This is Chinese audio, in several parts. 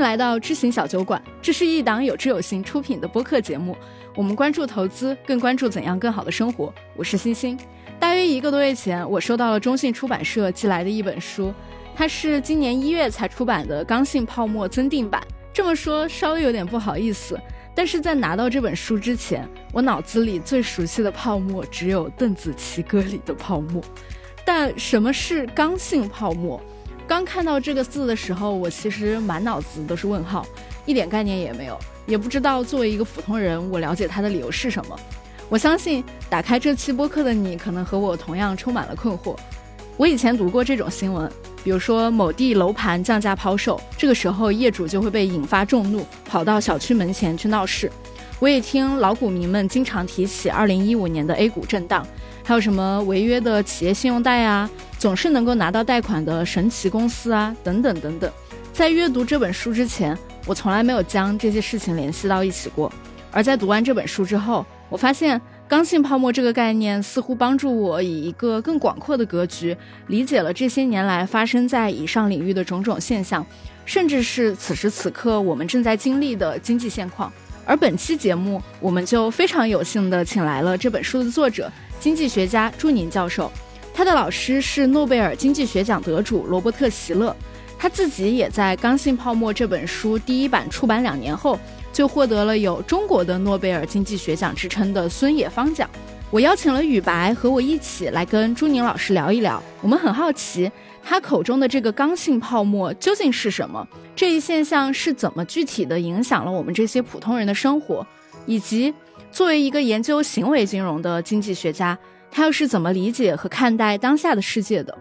迎来到知行小酒馆，这是一档有知有行出品的播客节目。我们关注投资，更关注怎样更好的生活。我是星星。大约一个多月前，我收到了中信出版社寄来的一本书，它是今年一月才出版的《刚性泡沫》增订版。这么说稍微有点不好意思，但是在拿到这本书之前，我脑子里最熟悉的泡沫只有邓紫棋歌里的泡沫。但什么是刚性泡沫？刚看到这个字的时候，我其实满脑子都是问号，一点概念也没有，也不知道作为一个普通人，我了解它的理由是什么。我相信打开这期播客的你，可能和我同样充满了困惑。我以前读过这种新闻，比如说某地楼盘降价抛售，这个时候业主就会被引发众怒，跑到小区门前去闹事。我也听老股民们经常提起2015年的 A 股震荡。还有什么违约的企业信用贷啊，总是能够拿到贷款的神奇公司啊，等等等等。在阅读这本书之前，我从来没有将这些事情联系到一起过。而在读完这本书之后，我发现刚性泡沫这个概念似乎帮助我以一个更广阔的格局理解了这些年来发生在以上领域的种种现象，甚至是此时此刻我们正在经历的经济现况。而本期节目，我们就非常有幸的请来了这本书的作者。经济学家朱宁教授，他的老师是诺贝尔经济学奖得主罗伯特·席勒，他自己也在《刚性泡沫》这本书第一版出版两年后，就获得了有中国的诺贝尔经济学奖之称的孙冶方奖。我邀请了宇白和我一起来跟朱宁老师聊一聊，我们很好奇他口中的这个刚性泡沫究竟是什么，这一现象是怎么具体的影响了我们这些普通人的生活，以及。作为一个研究行为金融的经济学家，他又是怎么理解和看待当下的世界的？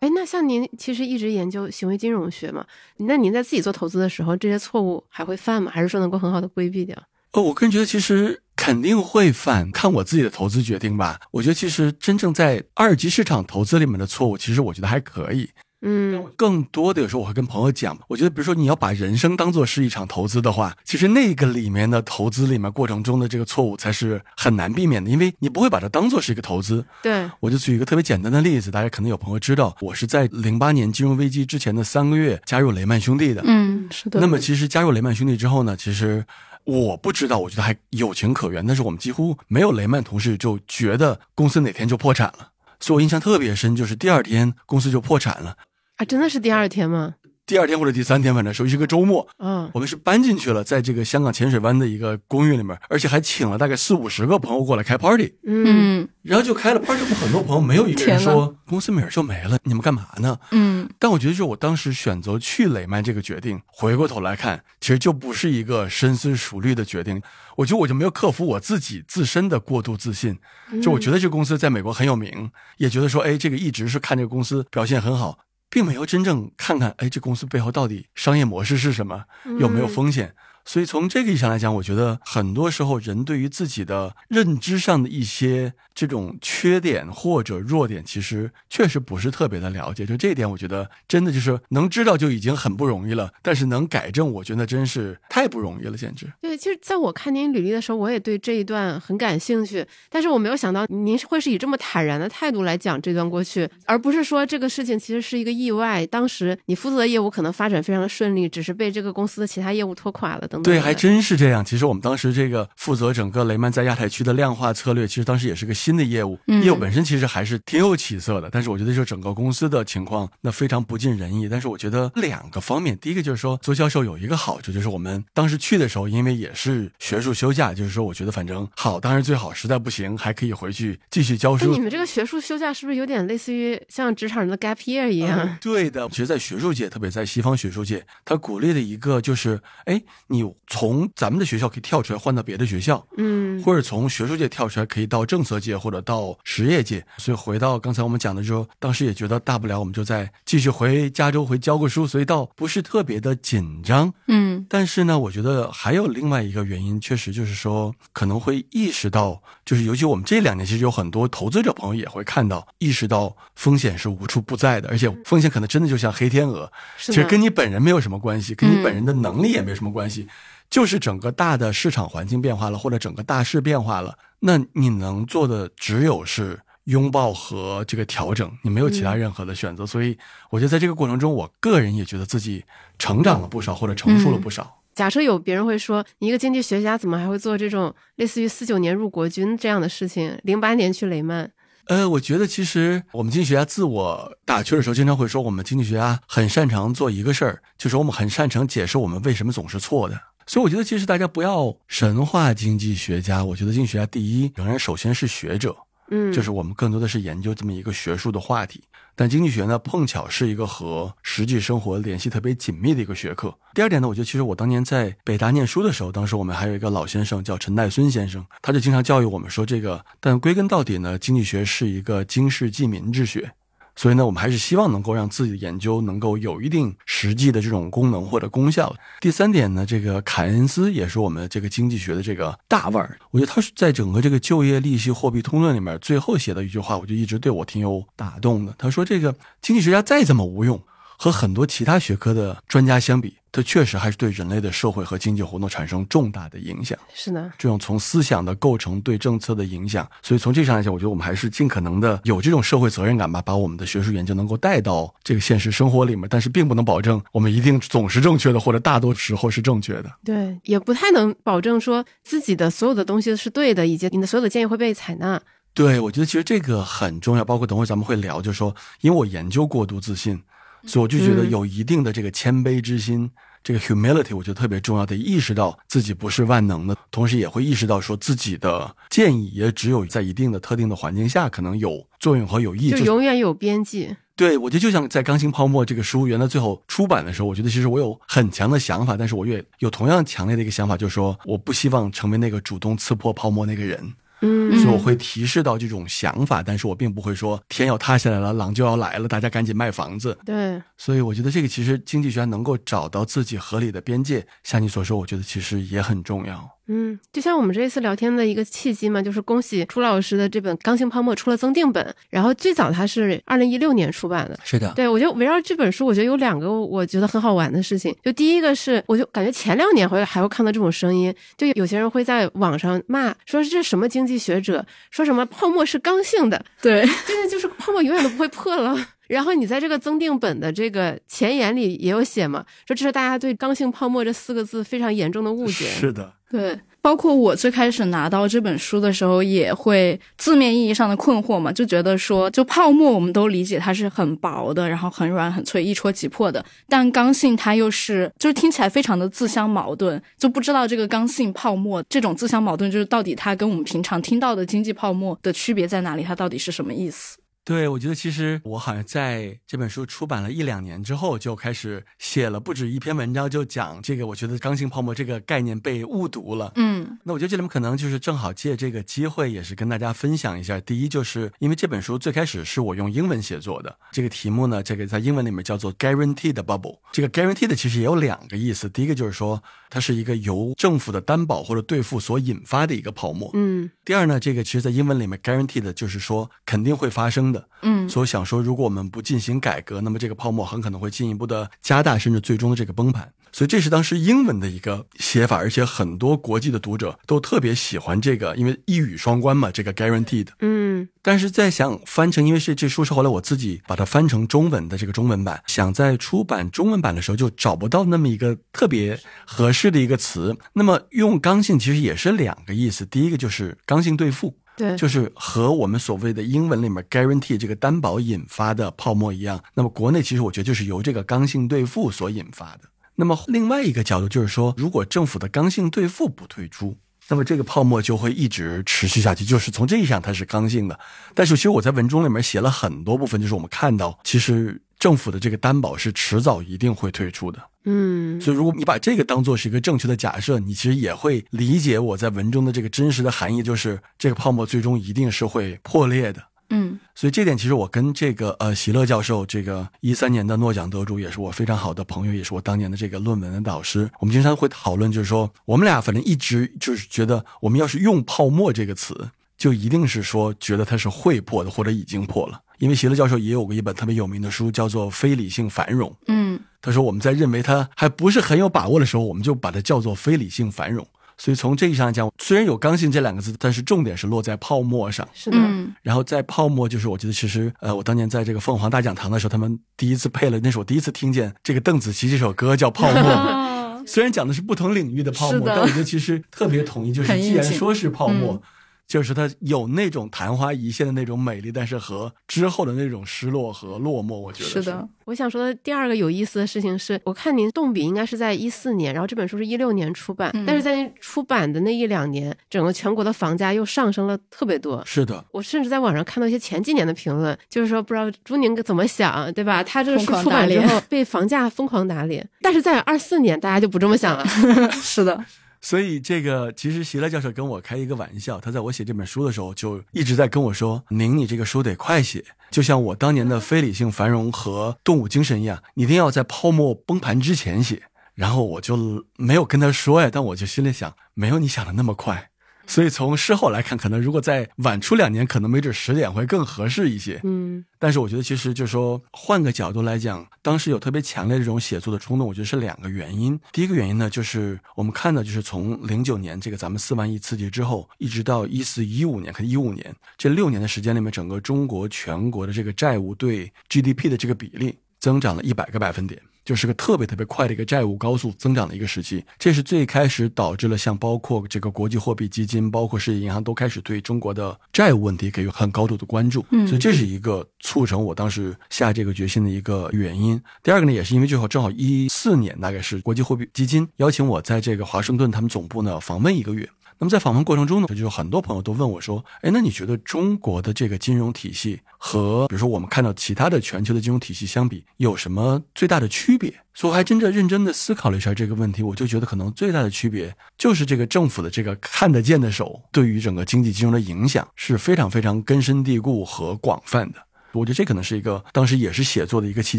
哎，那像您其实一直研究行为金融学嘛，那您在自己做投资的时候，这些错误还会犯吗？还是说能够很好的规避掉？哦，我个人觉得其实肯定会犯，看我自己的投资决定吧。我觉得其实真正在二级市场投资里面的错误，其实我觉得还可以。嗯，更多的有时候我会跟朋友讲，我觉得比如说你要把人生当做是一场投资的话，其实那个里面的投资里面过程中的这个错误才是很难避免的，因为你不会把它当做是一个投资。对，我就举一个特别简单的例子，大家可能有朋友知道，我是在零八年金融危机之前的三个月加入雷曼兄弟的。嗯，是的。那么其实加入雷曼兄弟之后呢，其实我不知道，我觉得还有情可原，但是我们几乎没有雷曼同事就觉得公司哪天就破产了，所以我印象特别深，就是第二天公司就破产了。啊，真的是第二天吗？第二天或者第三天，反正属于是个周末。嗯，我们是搬进去了，在这个香港浅水湾的一个公寓里面，而且还请了大概四五十个朋友过来开 party。嗯，然后就开了 party，很多朋友没有一个人说公司名儿就没了，你们干嘛呢？嗯，但我觉得，就我当时选择去雷曼这个决定，回过头来看，其实就不是一个深思熟虑的决定。我觉得我就没有克服我自己自身的过度自信。就我觉得这个公司在美国很有名，也觉得说，哎，这个一直是看这个公司表现很好。并没有真正看看，哎，这公司背后到底商业模式是什么，有没有风险？所以从这个意义上来讲，我觉得很多时候人对于自己的认知上的一些。这种缺点或者弱点，其实确实不是特别的了解。就这一点，我觉得真的就是能知道就已经很不容易了。但是能改正，我觉得真是太不容易了，简直。对，其实在我看您履历的时候，我也对这一段很感兴趣。但是我没有想到您会是以这么坦然的态度来讲这段过去，而不是说这个事情其实是一个意外。当时你负责的业务可能发展非常的顺利，只是被这个公司的其他业务拖垮了等等。对，还真是这样。其实我们当时这个负责整个雷曼在亚太区的量化策略，其实当时也是个新。的业务，业务本身其实还是挺有起色的，但是我觉得就整个公司的情况那非常不尽人意。但是我觉得两个方面，第一个就是说，做销售有一个好处，就是我们当时去的时候，因为也是学术休假，就是说我觉得反正好，当然最好，实在不行还可以回去继续教书。你们这个学术休假是不是有点类似于像职场人的 gap year 一样？对的，其实，在学术界，特别在西方学术界，他鼓励的一个就是，哎，你从咱们的学校可以跳出来换到别的学校，嗯，或者从学术界跳出来可以到政策界。或者到实业界，所以回到刚才我们讲的时候，当时也觉得大不了我们就再继续回加州回教个书，所以倒不是特别的紧张。嗯，但是呢，我觉得还有另外一个原因，确实就是说可能会意识到，就是尤其我们这两年其实有很多投资者朋友也会看到，意识到风险是无处不在的，而且风险可能真的就像黑天鹅，其实跟你本人没有什么关系，跟你本人的能力也没什么关系。就是整个大的市场环境变化了，或者整个大势变化了，那你能做的只有是拥抱和这个调整，你没有其他任何的选择。所以我觉得在这个过程中，我个人也觉得自己成长了不少，或者成熟了不少。假设有别人会说，你一个经济学家怎么还会做这种类似于四九年入国军这样的事情？零八年去雷曼，呃，我觉得其实我们经济学家自我打趣的时候，经常会说，我们经济学家很擅长做一个事儿，就是我们很擅长解释我们为什么总是错的。所以我觉得，其实大家不要神话经济学家。我觉得经济学家第一，仍然首先是学者，嗯，就是我们更多的是研究这么一个学术的话题。但经济学呢，碰巧是一个和实际生活联系特别紧密的一个学科。第二点呢，我觉得其实我当年在北大念书的时候，当时我们还有一个老先生叫陈岱孙先生，他就经常教育我们说，这个但归根到底呢，经济学是一个经世济民之学。所以呢，我们还是希望能够让自己的研究能够有一定实际的这种功能或者功效。第三点呢，这个凯恩斯也是我们这个经济学的这个大腕儿。我觉得他是在整个这个就业、利息、货币通论里面最后写的一句话，我就一直对我挺有打动的。他说：“这个经济学家再怎么无用，和很多其他学科的专家相比。”它确实还是对人类的社会和经济活动产生重大的影响。是的，这种从思想的构成对政策的影响，所以从这上来讲，我觉得我们还是尽可能的有这种社会责任感吧，把我们的学术研究能够带到这个现实生活里面。但是并不能保证我们一定总是正确的，或者大多时候是正确的。对，也不太能保证说自己的所有的东西是对的，以及你的所有的建议会被采纳。对，我觉得其实这个很重要。包括等会咱们会聊，就是说，因为我研究过度自信。所以我就觉得有一定的这个谦卑之心，这个 humility，我觉得特别重要，得意识到自己不是万能的，同时也会意识到说自己的建议也只有在一定的特定的环境下可能有作用和有益，就永远有边际。对，我觉得就像在《钢琴泡沫》这个书原来最后出版的时候，我觉得其实我有很强的想法，但是我也有同样强烈的一个想法，就是说我不希望成为那个主动刺破泡沫那个人。嗯，所以我会提示到这种想法，但是我并不会说天要塌下来了，狼就要来了，大家赶紧卖房子。对，所以我觉得这个其实经济学家能够找到自己合理的边界，像你所说，我觉得其实也很重要。嗯，就像我们这一次聊天的一个契机嘛，就是恭喜朱老师的这本《刚性泡沫》出了增订本，然后最早它是二零一六年出版的。是的，对我就围绕这本书，我觉得有两个我觉得很好玩的事情。就第一个是，我就感觉前两年会还会看到这种声音，就有些人会在网上骂，说这什么经济学者，说什么泡沫是刚性的，对，真的就是泡沫永远都不会破了。然后你在这个增订本的这个前言里也有写嘛，说这是大家对“刚性泡沫”这四个字非常严重的误解。是的，对，包括我最开始拿到这本书的时候，也会字面意义上的困惑嘛，就觉得说，就泡沫我们都理解它是很薄的，然后很软很脆，一戳即破的，但刚性它又是，就是听起来非常的自相矛盾，就不知道这个刚性泡沫这种自相矛盾，就是到底它跟我们平常听到的经济泡沫的区别在哪里，它到底是什么意思？对，我觉得其实我好像在这本书出版了一两年之后，就开始写了不止一篇文章，就讲这个。我觉得刚性泡沫这个概念被误读了。嗯，那我觉得这里面可能就是正好借这个机会，也是跟大家分享一下。第一，就是因为这本书最开始是我用英文写作的，这个题目呢，这个在英文里面叫做 guaranteed bubble。这个 guaranteed 其实也有两个意思，第一个就是说它是一个由政府的担保或者兑付所引发的一个泡沫。嗯，第二呢，这个其实在英文里面 guaranteed 就是说肯定会发生的。嗯，所以想说，如果我们不进行改革，那么这个泡沫很可能会进一步的加大，甚至最终的这个崩盘。所以这是当时英文的一个写法，而且很多国际的读者都特别喜欢这个，因为一语双关嘛，这个 guaranteed。嗯，但是在想翻成，因为是这书是后来我自己把它翻成中文的这个中文版，想在出版中文版的时候就找不到那么一个特别合适的一个词。那么用刚性其实也是两个意思，第一个就是刚性兑付。对，就是和我们所谓的英文里面 guarantee 这个担保引发的泡沫一样。那么国内其实我觉得就是由这个刚性兑付所引发的。那么另外一个角度就是说，如果政府的刚性兑付不退出，那么这个泡沫就会一直持续下去。就是从这意义上它是刚性的。但是其实我在文中里面写了很多部分，就是我们看到其实政府的这个担保是迟早一定会退出的。嗯，所以如果你把这个当做是一个正确的假设，你其实也会理解我在文中的这个真实的含义，就是这个泡沫最终一定是会破裂的。嗯，所以这点其实我跟这个呃席勒教授，这个一三年的诺奖得主，也是我非常好的朋友，也是我当年的这个论文的导师。我们经常会讨论，就是说我们俩反正一直就是觉得，我们要是用泡沫这个词，就一定是说觉得它是会破的，或者已经破了。因为席勒教授也有过一本特别有名的书，叫做《非理性繁荣》。嗯，他说我们在认为它还不是很有把握的时候，我们就把它叫做非理性繁荣。所以从这意义上来讲，虽然有刚性这两个字，但是重点是落在泡沫上。是的，嗯然后在泡沫，就是我觉得其实呃，我当年在这个凤凰大讲堂的时候，他们第一次配了，那是我第一次听见这个邓紫棋这首歌叫《泡沫 》。哦虽然讲的是不同领域的泡沫，但我觉得其实特别统一，就是既然说是泡沫，嗯就是它有那种昙花一现的那种美丽，但是和之后的那种失落和落寞，我觉得是的，我想说的第二个有意思的事情是，我看您动笔应该是在一四年，然后这本书是一六年出版，嗯但是在您出版的那一两年，整个全国的房价又上升了特别多。是的，我甚至在网上看到一些前几年的评论，就是说不知道朱宁怎么想，对吧？他这个书出版之打脸后被房价疯狂打脸，但是在二四年大家就不这么想了。是的，所以这个其实席勒教授跟我开一个玩笑，他在我写这本书的时候就一直在跟我说：“宁，你这个书得快写，就像我当年的非理性繁荣和动物精神一样，一定要在泡沫崩盘之前写。”然后我就没有跟他说呀，但我就心里想，没有你想的那么快。所以从事后来看，可能如果再晚出两年，可能没准十点会更合适一些。嗯但是我觉得，其实就是说，换个角度来讲，当时有特别强烈的这种写作的冲动，我觉得是两个原因。第一个原因呢，就是我们看到，就是从零九年这个咱们四万亿刺激之后，一直到一四一五年，可能一五年这六年的时间里面，整个中国全国的这个债务对 GDP 的这个比例增长了一百个百分点。就是个特别特别快的一个债务高速增长的一个时期，这是最开始导致了像包括这个国际货币基金，包括世界银行都开始对中国的债务问题给予很高度的关注，嗯所以这是一个促成我当时下这个决心的一个原因。第二个呢，也是因为最后正好一四年，大概是国际货币基金邀请我在这个华盛顿他们总部呢访问一个月。那么在访问过程中呢，就有很多朋友都问我说：“哎，那你觉得中国的这个金融体系和比如说我们看到其他的全球的金融体系相比，有什么最大的区别？”所以我还真的认真的思考了一下这个问题，我就觉得可能最大的区别就是这个政府的这个看得见的手对于整个经济金融的影响是非常非常根深蒂固和广泛的。我觉得这可能是一个当时也是写作的一个契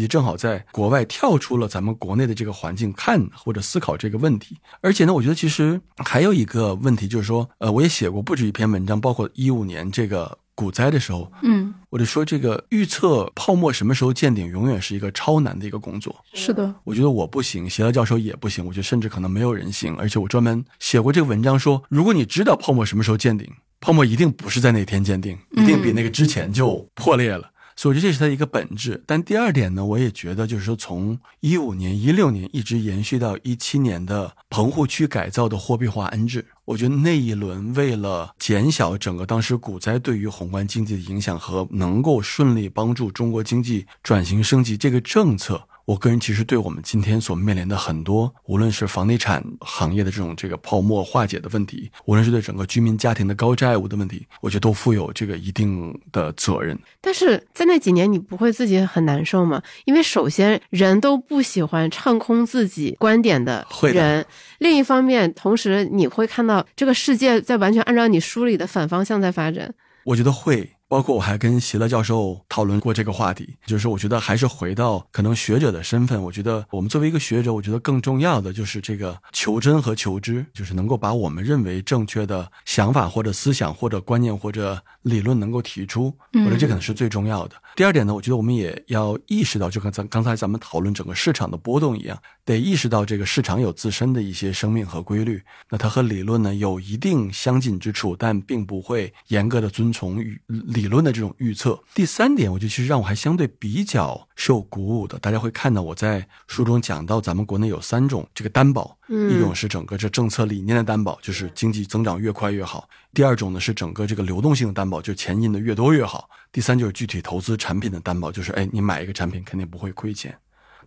机，正好在国外跳出了咱们国内的这个环境看或者思考这个问题。而且呢，我觉得其实还有一个问题就是说，呃，我也写过不止一篇文章，包括一五年这个股灾的时候，嗯，我就说这个预测泡沫什么时候见顶，永远是一个超难的一个工作。是的，我觉得我不行，席勒教授也不行，我觉得甚至可能没有人行。而且我专门写过这个文章说，如果你知道泡沫什么时候见顶，泡沫一定不是在那天见顶，一定比那个之前就破裂了。所以我觉得这是它一个本质。但第二点呢，我也觉得就是说，从一五年、一六年一直延续到一七年的棚户区改造的货币化安置，我觉得那一轮为了减小整个当时股灾对于宏观经济的影响和能够顺利帮助中国经济转型升级这个政策。我个人其实对我们今天所面临的很多，无论是房地产行业的这种这个泡沫化解的问题，无论是对整个居民家庭的高债务的问题，我觉得都负有这个一定的责任。但是在那几年，你不会自己很难受吗？因为首先人都不喜欢唱空自己观点的人，另一方面，同时你会看到这个世界在完全按照你书里的反方向在发展。我觉得会，包括我还跟席勒教授讨论过这个话题，就是我觉得还是回到可能学者的身份，我觉得我们作为一个学者，我觉得更重要的就是这个求真和求知，就是能够把我们认为正确的想法或者思想或者观念或者理论能够提出，我觉得这可能是最重要的。第二点呢，我觉得我们也要意识到，就跟咱刚才咱们讨论整个市场的波动一样，得意识到这个市场有自身的一些生命和规律。那它和理论呢有一定相近之处，但并不会严格的遵从与理论的这种预测。第三点，我觉得其实让我还相对比较受鼓舞的，大家会看到我在书中讲到，咱们国内有三种这个担保，一种是整个这政策理念的担保，就是经济增长越快越好；第二种呢是整个这个流动性的担保，就是钱印的越多越好；第三就是具体投资产品的担保，就是哎你买一个产品肯定不会亏钱。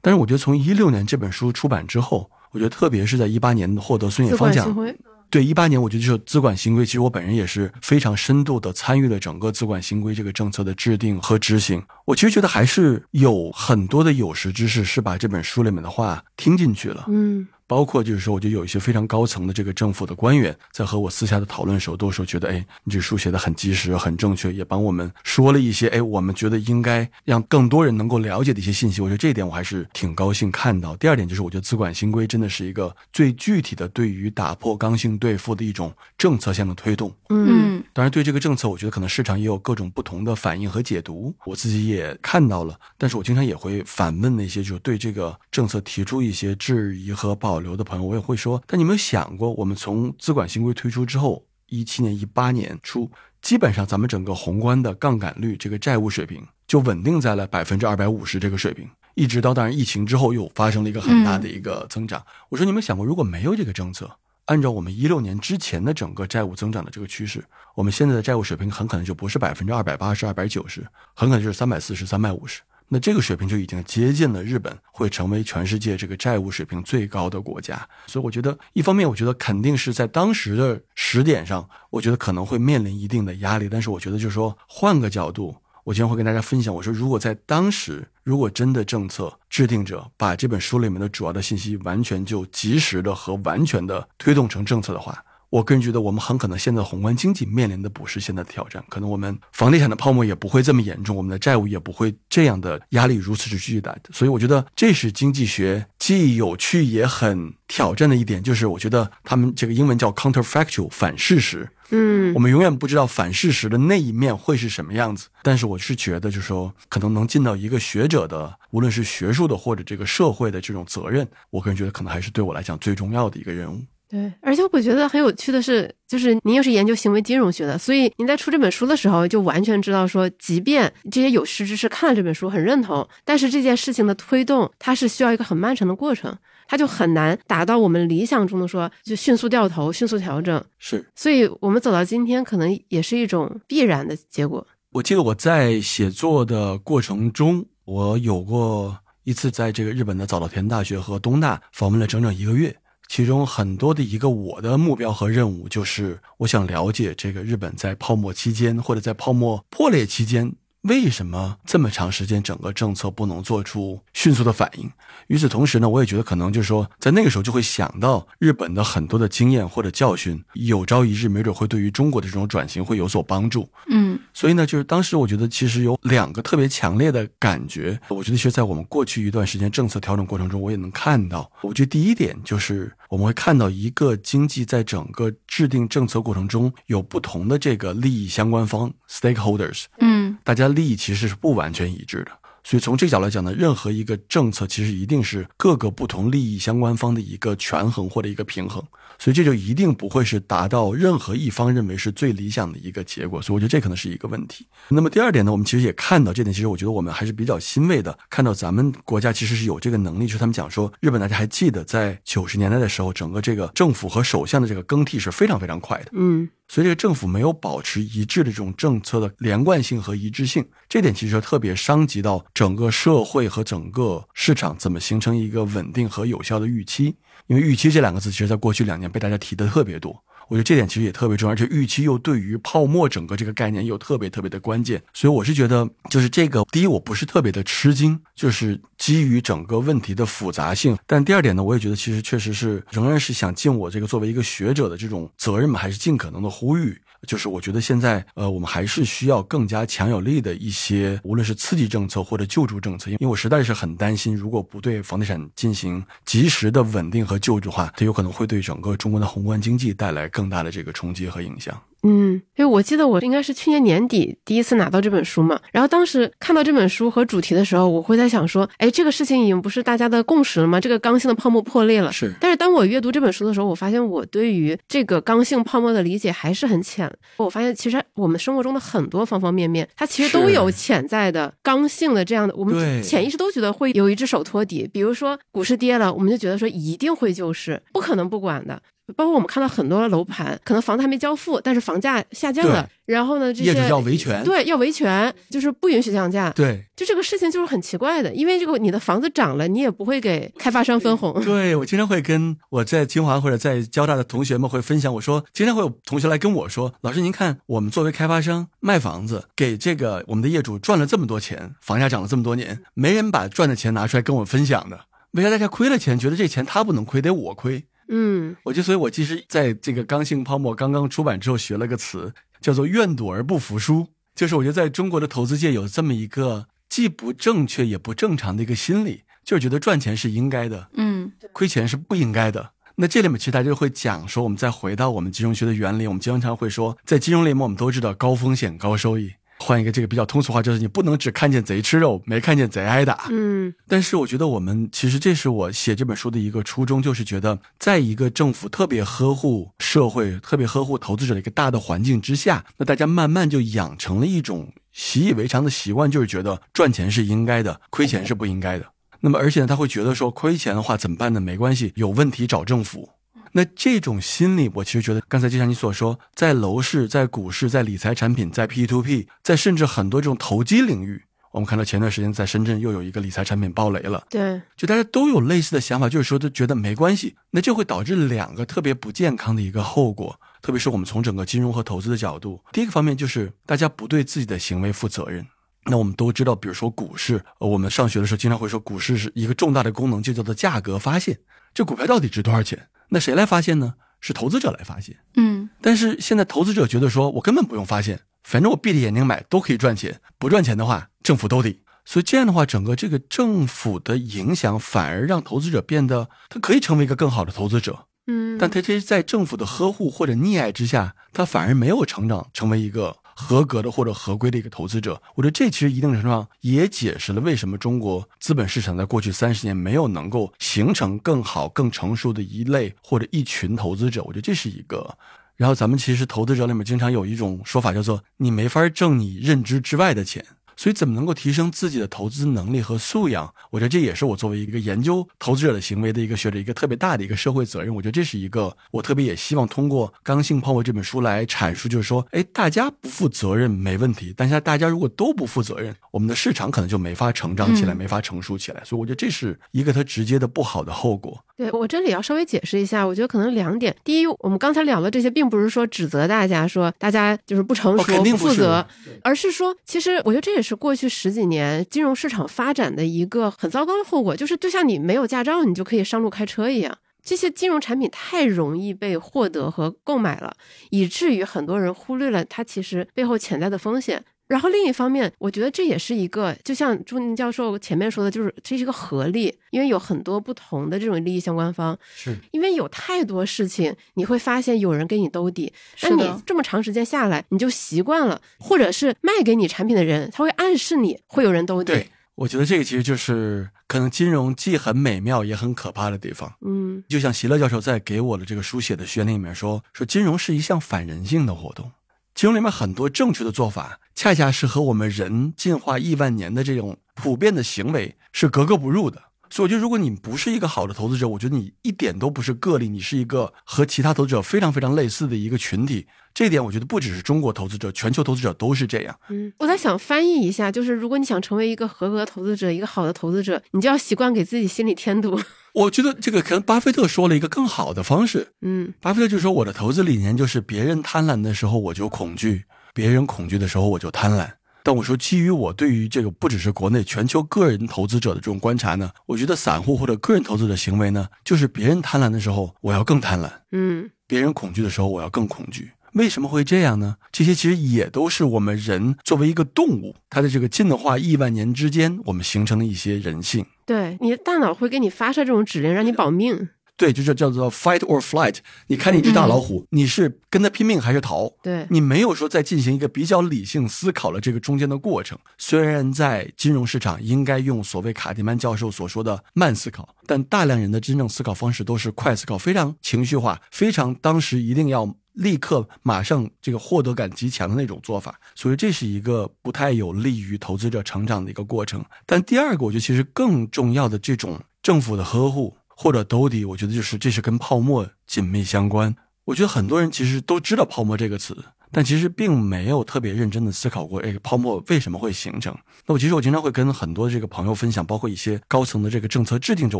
但是我觉得从一六年这本书出版之后，我觉得特别是在一八年获得孙野自方奖管新辉，对，一八年我觉得就是资管新规，其实我本人也是非常深度的参与了整个资管新规这个政策的制定和执行。我其实觉得还是有很多的有识之士是把这本书里面的话听进去了。嗯包括就是说，我觉得有一些非常高层的这个政府的官员，在和我私下的讨论的时候，都说觉得，哎，你这书写的很及时、很正确，也帮我们说了一些，哎，我们觉得应该让更多人能够了解的一些信息。我觉得这一点我还是挺高兴看到。第二点就是，我觉得资管新规真的是一个最具体的对于打破刚性兑付的一种政策性的推动。嗯嗯当然，对这个政策，我觉得可能市场也有各种不同的反应和解读，我自己也看到了。但是我经常也会反问那些就对这个政策提出一些质疑和保留的朋友，我也会说：，但你有没有想过，我们从资管新规推出之后，一七年、一八年初，基本上咱们整个宏观的杠杆率这个债务水平就稳定在了百分之二百五十这个水平。一直到当然疫情之后又发生了一个很大的一个增长。我说你们想过，如果没有这个政策，按照我们一六年之前的整个债务增长的这个趋势，我们现在的债务水平很可能就不是百分之二百八十、二百九十，很可能就是三百四十、三百五十。那这个水平就已经接近了日本会成为全世界这个债务水平最高的国家。所以我觉得，一方面我觉得肯定是在当时的时点上，我觉得可能会面临一定的压力。但是我觉得就是说，换个角度。我今天会跟大家分享，我说如果在当时，如果真的政策制定者把这本书里面的主要的信息完全就及时的和完全的推动成政策的话，我个人觉得我们很可能现在宏观经济面临的不是现在的挑战，可能我们房地产的泡沫也不会这么严重，我们的债务也不会这样的压力如此之巨大。所以我觉得这是经济学既有趣也很挑战的一点，就是我觉得他们这个英文叫 counterfactual 反事实。嗯，我们永远不知道反事实的那一面会是什么样子。但是我是觉得，就是说，可能能尽到一个学者的，无论是学术的或者这个社会的这种责任，我个人觉得可能还是对我来讲最重要的一个任务。对，而且我觉得很有趣的是，就是您又是研究行为金融学的，所以您在出这本书的时候，就完全知道说，即便这些有识之士看了这本书很认同，但是这件事情的推动，它是需要一个很漫长的过程。它就很难达到我们理想中的说，就迅速掉头、迅速调整。是，所以我们走到今天，可能也是一种必然的结果。我记得我在写作的过程中，我有过一次在这个日本的早稻田大学和东大访问了整整一个月，其中很多的一个我的目标和任务就是，我想了解这个日本在泡沫期间或者在泡沫破裂期间。为什么这么长时间整个政策不能做出迅速的反应？与此同时呢，我也觉得可能就是说，在那个时候就会想到日本的很多的经验或者教训，有朝一日没准会对于中国的这种转型会有所帮助。嗯，所以呢，就是当时我觉得其实有两个特别强烈的感觉。我觉得其实，在我们过去一段时间政策调整过程中，我也能看到。我觉得第一点就是我们会看到一个经济在整个制定政策过程中有不同的这个利益相关方 （stakeholders）。嗯，大家。利益其实是不完全一致的，所以从这角度来讲呢，任何一个政策其实一定是各个不同利益相关方的一个权衡或者一个平衡，所以这就一定不会是达到任何一方认为是最理想的一个结果，所以我觉得这可能是一个问题。那么第二点呢，我们其实也看到这点，其实我觉得我们还是比较欣慰的，看到咱们国家其实是有这个能力，就是他们讲说，日本大家还记得在九十年代的时候，整个这个政府和首相的这个更替是非常非常快的，嗯。所以，这个政府没有保持一致的这种政策的连贯性和一致性，这点其实特别伤及到整个社会和整个市场怎么形成一个稳定和有效的预期。因为“预期”这两个字，其实在过去两年被大家提的特别多。我觉得这点其实也特别重要，而且预期又对于泡沫整个这个概念又特别特别的关键，所以我是觉得，就是这个第一，我不是特别的吃惊，就是基于整个问题的复杂性。但第二点呢，我也觉得其实确实是仍然是想尽我这个作为一个学者的这种责任嘛，还是尽可能的呼吁。就是我觉得现在，呃，我们还是需要更加强有力的一些，无论是刺激政策或者救助政策，因为我实在是很担心，如果不对房地产进行及时的稳定和救助的话，它有可能会对整个中国的宏观经济带来更大的这个冲击和影响。嗯，因为我记得我应该是去年年底第一次拿到这本书嘛，然后当时看到这本书和主题的时候，我会在想说，哎，这个事情已经不是大家的共识了吗？这个刚性的泡沫破裂了。是。但是当我阅读这本书的时候，我发现我对于这个刚性泡沫的理解还是很浅。我发现其实我们生活中的很多方方面面，它其实都有潜在的刚性的这样的，我们潜意识都觉得会有一只手托底。比如说股市跌了，我们就觉得说一定会救市，不可能不管的。包括我们看到很多楼盘，可能房子还没交付，但是房价下降了。然后呢，这些业主要维权，对，要维权，就是不允许降价。对，就这个事情就是很奇怪的，因为这个你的房子涨了，你也不会给开发商分红。对我经常会跟我在清华或者在交大的同学们会分享，我说经常会有同学来跟我说，老师您看，我们作为开发商卖房子，给这个我们的业主赚了这么多钱，房价涨了这么多年，没人把赚的钱拿出来跟我分享的，为啥大家亏了钱，觉得这钱他不能亏，得我亏？嗯，我就所以，我其实在这个《刚性泡沫》刚刚出版之后，学了个词，叫做“愿赌而不服输”。就是我觉得在中国的投资界有这么一个既不正确也不正常的一个心理，就是觉得赚钱是应该的，嗯，亏钱是不应该的。那这里面其实大家就会讲说，我们再回到我们金融学的原理，我们经常会说，在金融里面我们都知道高风险高收益。换一个这个比较通俗话，就是你不能只看见贼吃肉，没看见贼挨打。嗯，但是我觉得我们其实这是我写这本书的一个初衷，就是觉得在一个政府特别呵护社会、特别呵护投资者的一个大的环境之下，那大家慢慢就养成了一种习以为常的习惯，就是觉得赚钱是应该的，亏钱是不应该的。那么而且呢，他会觉得说亏钱的话怎么办呢？没关系，有问题找政府。那这种心理，我其实觉得，刚才就像你所说，在楼市、在股市、在理财产品、在 P to P、在甚至很多这种投机领域，我们看到前段时间在深圳又有一个理财产品爆雷了。对，就大家都有类似的想法，就是说都觉得没关系，那就会导致两个特别不健康的一个后果。特别是我们从整个金融和投资的角度，第一个方面就是大家不对自己的行为负责任。那我们都知道，比如说股市，我们上学的时候经常会说，股市是一个重大的功能，就叫做价格发现，这股票到底值多少钱？那谁来发现呢？是投资者来发现。嗯，但是现在投资者觉得说，我根本不用发现，反正我闭着眼睛买都可以赚钱，不赚钱的话，政府兜底。所以这样的话，整个这个政府的影响反而让投资者变得，他可以成为一个更好的投资者。嗯，但他这在政府的呵护或者溺爱之下，他反而没有成长成为一个。合格的或者合规的一个投资者，我觉得这其实一定程度上也解释了为什么中国资本市场在过去三十年没有能够形成更好、更成熟的一类或者一群投资者。我觉得这是一个。然后咱们其实投资者里面经常有一种说法叫做“你没法挣你认知之外的钱”。所以，怎么能够提升自己的投资能力和素养？我觉得这也是我作为一个研究投资者的行为的一个学者，一个特别大的一个社会责任。我觉得这是一个我特别也希望通过《刚性泡沫》这本书来阐述，就是说，哎，大家不负责任没问题，但是大家如果都不负责任，我们的市场可能就没法成长起来，没法成熟起来。所以，我觉得这是一个它直接的不好的后果。对我这里要稍微解释一下，我觉得可能两点。第一，我们刚才聊的这些，并不是说指责大家说大家就是不成熟、不负责，而是说，其实我觉得这也是过去十几年金融市场发展的一个很糟糕的后果，就是就像你没有驾照，你就可以上路开车一样，这些金融产品太容易被获得和购买了，以至于很多人忽略了它其实背后潜在的风险。然后另一方面，我觉得这也是一个，就像朱宁教授前面说的，就是这是一个合力，因为有很多不同的这种利益相关方，是因为有太多事情，你会发现有人给你兜底，那你这么长时间下来，你就习惯了，或者是卖给你产品的人，他会暗示你会有人兜底。对，我觉得这个其实就是可能金融既很美妙也很可怕的地方。嗯，就像席勒教授在给我的这个书写的序言里面说，说金融是一项反人性的活动。其中里面很多正确的做法，恰恰是和我们人进化亿万年的这种普遍的行为是格格不入的。所以，我觉得如果你不是一个好的投资者，我觉得你一点都不是个例，你是一个和其他投资者非常非常类似的一个群体。这一点，我觉得不只是中国投资者，全球投资者都是这样。嗯，我在想翻译一下，就是如果你想成为一个合格投资者，一个好的投资者，你就要习惯给自己心里添堵。我觉得这个可能巴菲特说了一个更好的方式。嗯，巴菲特就说我的投资理念就是别人贪婪的时候我就恐惧，别人恐惧的时候我就贪婪。但我说，基于我对于这个不只是国内全球个人投资者的这种观察呢，我觉得散户或者个人投资者行为呢，就是别人贪婪的时候，我要更贪婪；嗯，别人恐惧的时候，我要更恐惧。为什么会这样呢？这些其实也都是我们人作为一个动物，它的这个进化亿万年之间，我们形成的一些人性。对，你的大脑会给你发射这种指令，让你保命。对，就叫叫做 fight or flight。你看，你只大老虎，你是跟他拼命还是逃？对你没有说在进行一个比较理性思考了这个中间的过程。虽然在金融市场应该用所谓卡迪曼教授所说的慢思考，但大量人的真正思考方式都是快思考，非常情绪化，非常当时一定要立刻马上这个获得感极强的那种做法。所以这是一个不太有利于投资者成长的一个过程。但第二个，我觉得其实更重要的这种政府的呵护。或者兜底，我觉得就是这是跟泡沫紧密相关。我觉得很多人其实都知道“泡沫”这个词，但其实并没有特别认真的思考过，哎，泡沫为什么会形成？那我其实我经常会跟很多这个朋友分享，包括一些高层的这个政策制定者，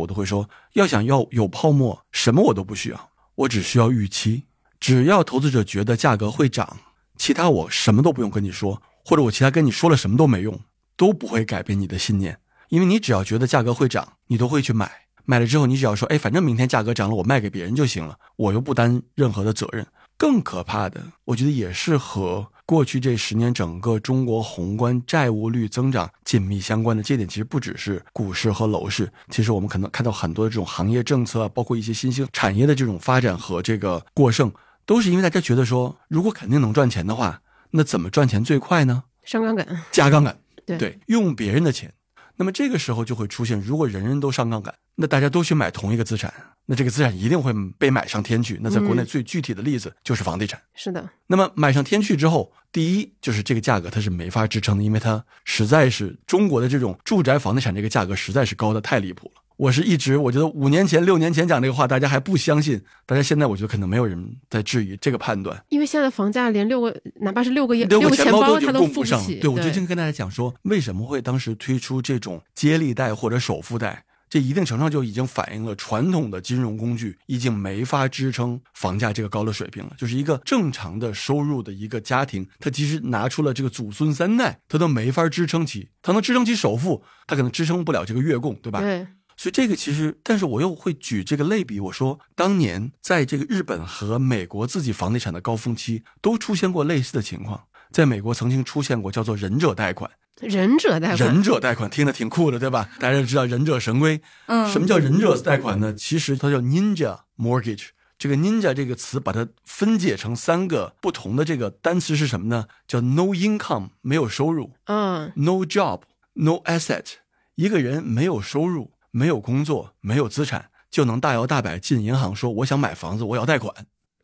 我都会说，要想要有泡沫，什么我都不需要，我只需要预期。只要投资者觉得价格会涨，其他我什么都不用跟你说，或者我其他跟你说了什么都没用，都不会改变你的信念，因为你只要觉得价格会涨，你都会去买。买了之后，你只要说，哎，反正明天价格涨了，我卖给别人就行了，我又不担任何的责任。更可怕的，我觉得也是和过去这十年整个中国宏观债务率增长紧密相关的。这点其实不只是股市和楼市，其实我们可能看到很多的这种行业政策，包括一些新兴产业的这种发展和这个过剩，都是因为大家觉得说，如果肯定能赚钱的话，那怎么赚钱最快呢？上杠杆，加杠杆，对对，用别人的钱。那么这个时候就会出现，如果人人都上杠杆，那大家都去买同一个资产，那这个资产一定会被买上天去。那在国内最具体的例子就是房地产。是的，那么买上天去之后，第一就是这个价格它是没法支撑的，因为它实在是中国的这种住宅房地产这个价格实在是高的太离谱了。我是一直我觉得五年前、六年前讲这个话，大家还不相信，大家现在我觉得可能没有人在质疑这个判断。因为现在房价连六个，哪怕是六个亿、六个钱包他都供不上。对，我最近跟大家讲说，为什么会当时推出这种接力贷或者首付贷，这一定程度上就已经反映了传统的金融工具已经没法支撑房价这个高的水平了。就是一个正常的收入的一个家庭，他即使拿出了这个祖孙三代，他都没法支撑起，他能支撑起首付，他可能支撑不了这个月供，对吧？对。所以这个其实，但是我又会举这个类比，我说当年在这个日本和美国自己房地产的高峰期，都出现过类似的情况。在美国曾经出现过叫做“忍者贷款”，忍者贷款，忍者贷款听着挺酷的，对吧？大家都知道忍者神龟。嗯，什么叫忍者贷款呢？其实它叫 Ninja Mortgage。这个 Ninja 这个词把它分解成三个不同的这个单词是什么呢？叫 No income 没有收入，嗯，No job No asset 一个人没有收入。没有工作，没有资产，就能大摇大摆进银行说我想买房子，我要贷款。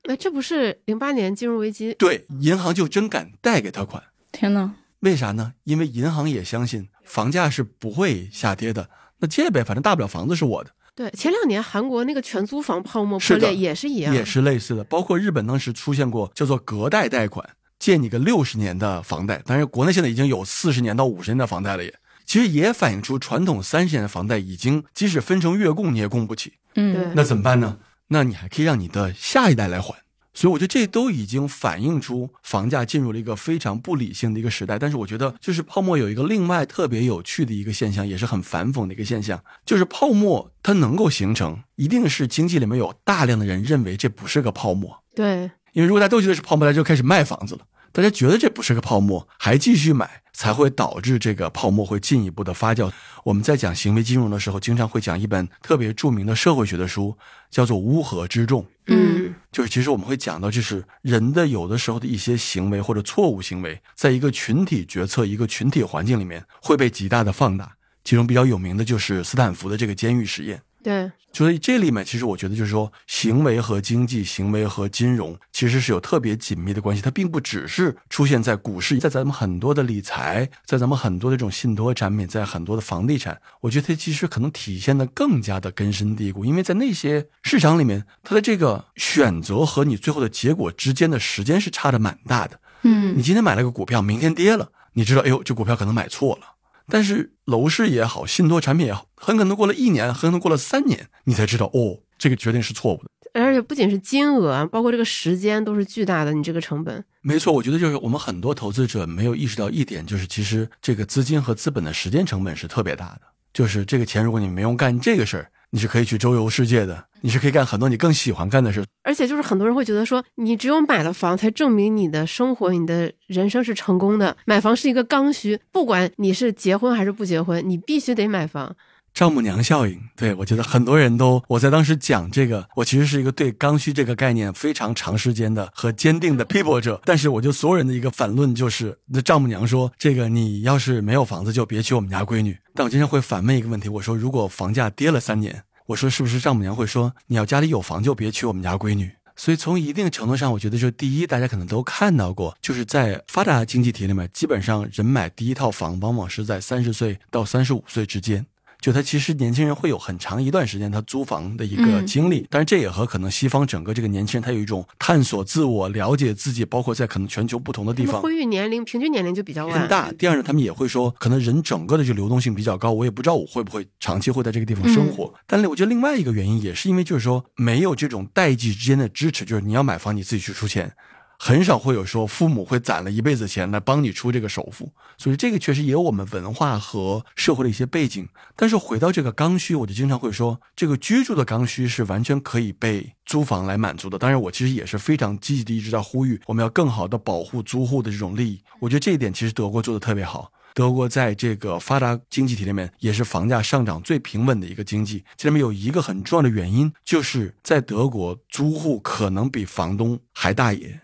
哎，这不是零八年金融危机？对，银行就真敢贷给他款。天哪，为啥呢？因为银行也相信房价是不会下跌的，那借呗，反正大不了房子是我的。对，前两年韩国那个全租房泡沫破裂也是一样，也是类似的。包括日本当时出现过叫做隔代贷款，借你个六十年的房贷，但是国内现在已经有四十年到五十年的房贷了也。其实也反映出传统三十年的房贷已经，即使分成月供你也供不起。嗯，那怎么办呢？那你还可以让你的下一代来还。所以我觉得这都已经反映出房价进入了一个非常不理性的一个时代。但是我觉得，就是泡沫有一个另外特别有趣的一个现象，也是很反讽的一个现象，就是泡沫它能够形成，一定是经济里面有大量的人认为这不是个泡沫。对，因为如果大家都觉得是泡沫，大家就开始卖房子了。大家觉得这不是个泡沫，还继续买，才会导致这个泡沫会进一步的发酵。我们在讲行为金融的时候，经常会讲一本特别著名的社会学的书，叫做《乌合之众》。嗯，就是其实我们会讲到，就是人的有的时候的一些行为或者错误行为，在一个群体决策、一个群体环境里面会被极大的放大。其中比较有名的就是斯坦福的这个监狱实验。对。所以这里面其实我觉得就是说，行为和经济、行为和金融其实是有特别紧密的关系。它并不只是出现在股市，在咱们很多的理财，在咱们很多的这种信托产品，在很多的房地产，我觉得它其实可能体现的更加的根深蒂固。因为在那些市场里面，它的这个选择和你最后的结果之间的时间是差的蛮大的。嗯，你今天买了个股票，明天跌了，你知道，哎呦，这股票可能买错了。但是楼市也好，信托产品也好，很可能过了一年，很可能过了三年，你才知道哦，这个决定是错误的。而且不仅是金额，包括这个时间都是巨大的，你这个成本。没错，我觉得就是我们很多投资者没有意识到一点，就是其实这个资金和资本的时间成本是特别大的。就是这个钱，如果你没用干这个事儿。你是可以去周游世界的，你是可以干很多你更喜欢干的事。而且就是很多人会觉得说，你只有买了房才证明你的生活、你的人生是成功的。买房是一个刚需，不管你是结婚还是不结婚，你必须得买房。丈母娘效应，对我觉得很多人都，我在当时讲这个，我其实是一个对刚需这个概念非常长时间的和坚定的批驳者。但是我就所有人的一个反论就是，那丈母娘说这个你要是没有房子就别娶我们家闺女。但我经常会反问一个问题，我说如果房价跌了三年。我说是不是丈母娘会说你要家里有房就别娶我们家闺女？所以从一定程度上，我觉得就第一，大家可能都看到过，就是在发达经济体里面，基本上人买第一套房往往是在三十岁到三十五岁之间。就他其实年轻人会有很长一段时间他租房的一个经历，但是这也和可能西方整个这个年轻人他有一种探索自我、了解自己，包括在可能全球不同的地方，婚育年龄平均年龄就比较晚。大。第二呢，他们也会说，可能人整个的这个流动性比较高，我也不知道我会不会长期会在这个地方生活。但我觉得另外一个原因也是因为就是说没有这种代际之间的支持，就是你要买房你自己去出钱。很少会有说父母会攒了一辈子钱来帮你出这个首付，所以这个确实也有我们文化和社会的一些背景。但是回到这个刚需，我就经常会说，这个居住的刚需是完全可以被租房来满足的。当然，我其实也是非常积极的一直在呼吁，我们要更好的保护租户的这种利益。我觉得这一点其实德国做的特别好。德国在这个发达经济体里面，也是房价上涨最平稳的一个经济。这里面有一个很重要的原因，就是在德国租户可能比房东还大爷。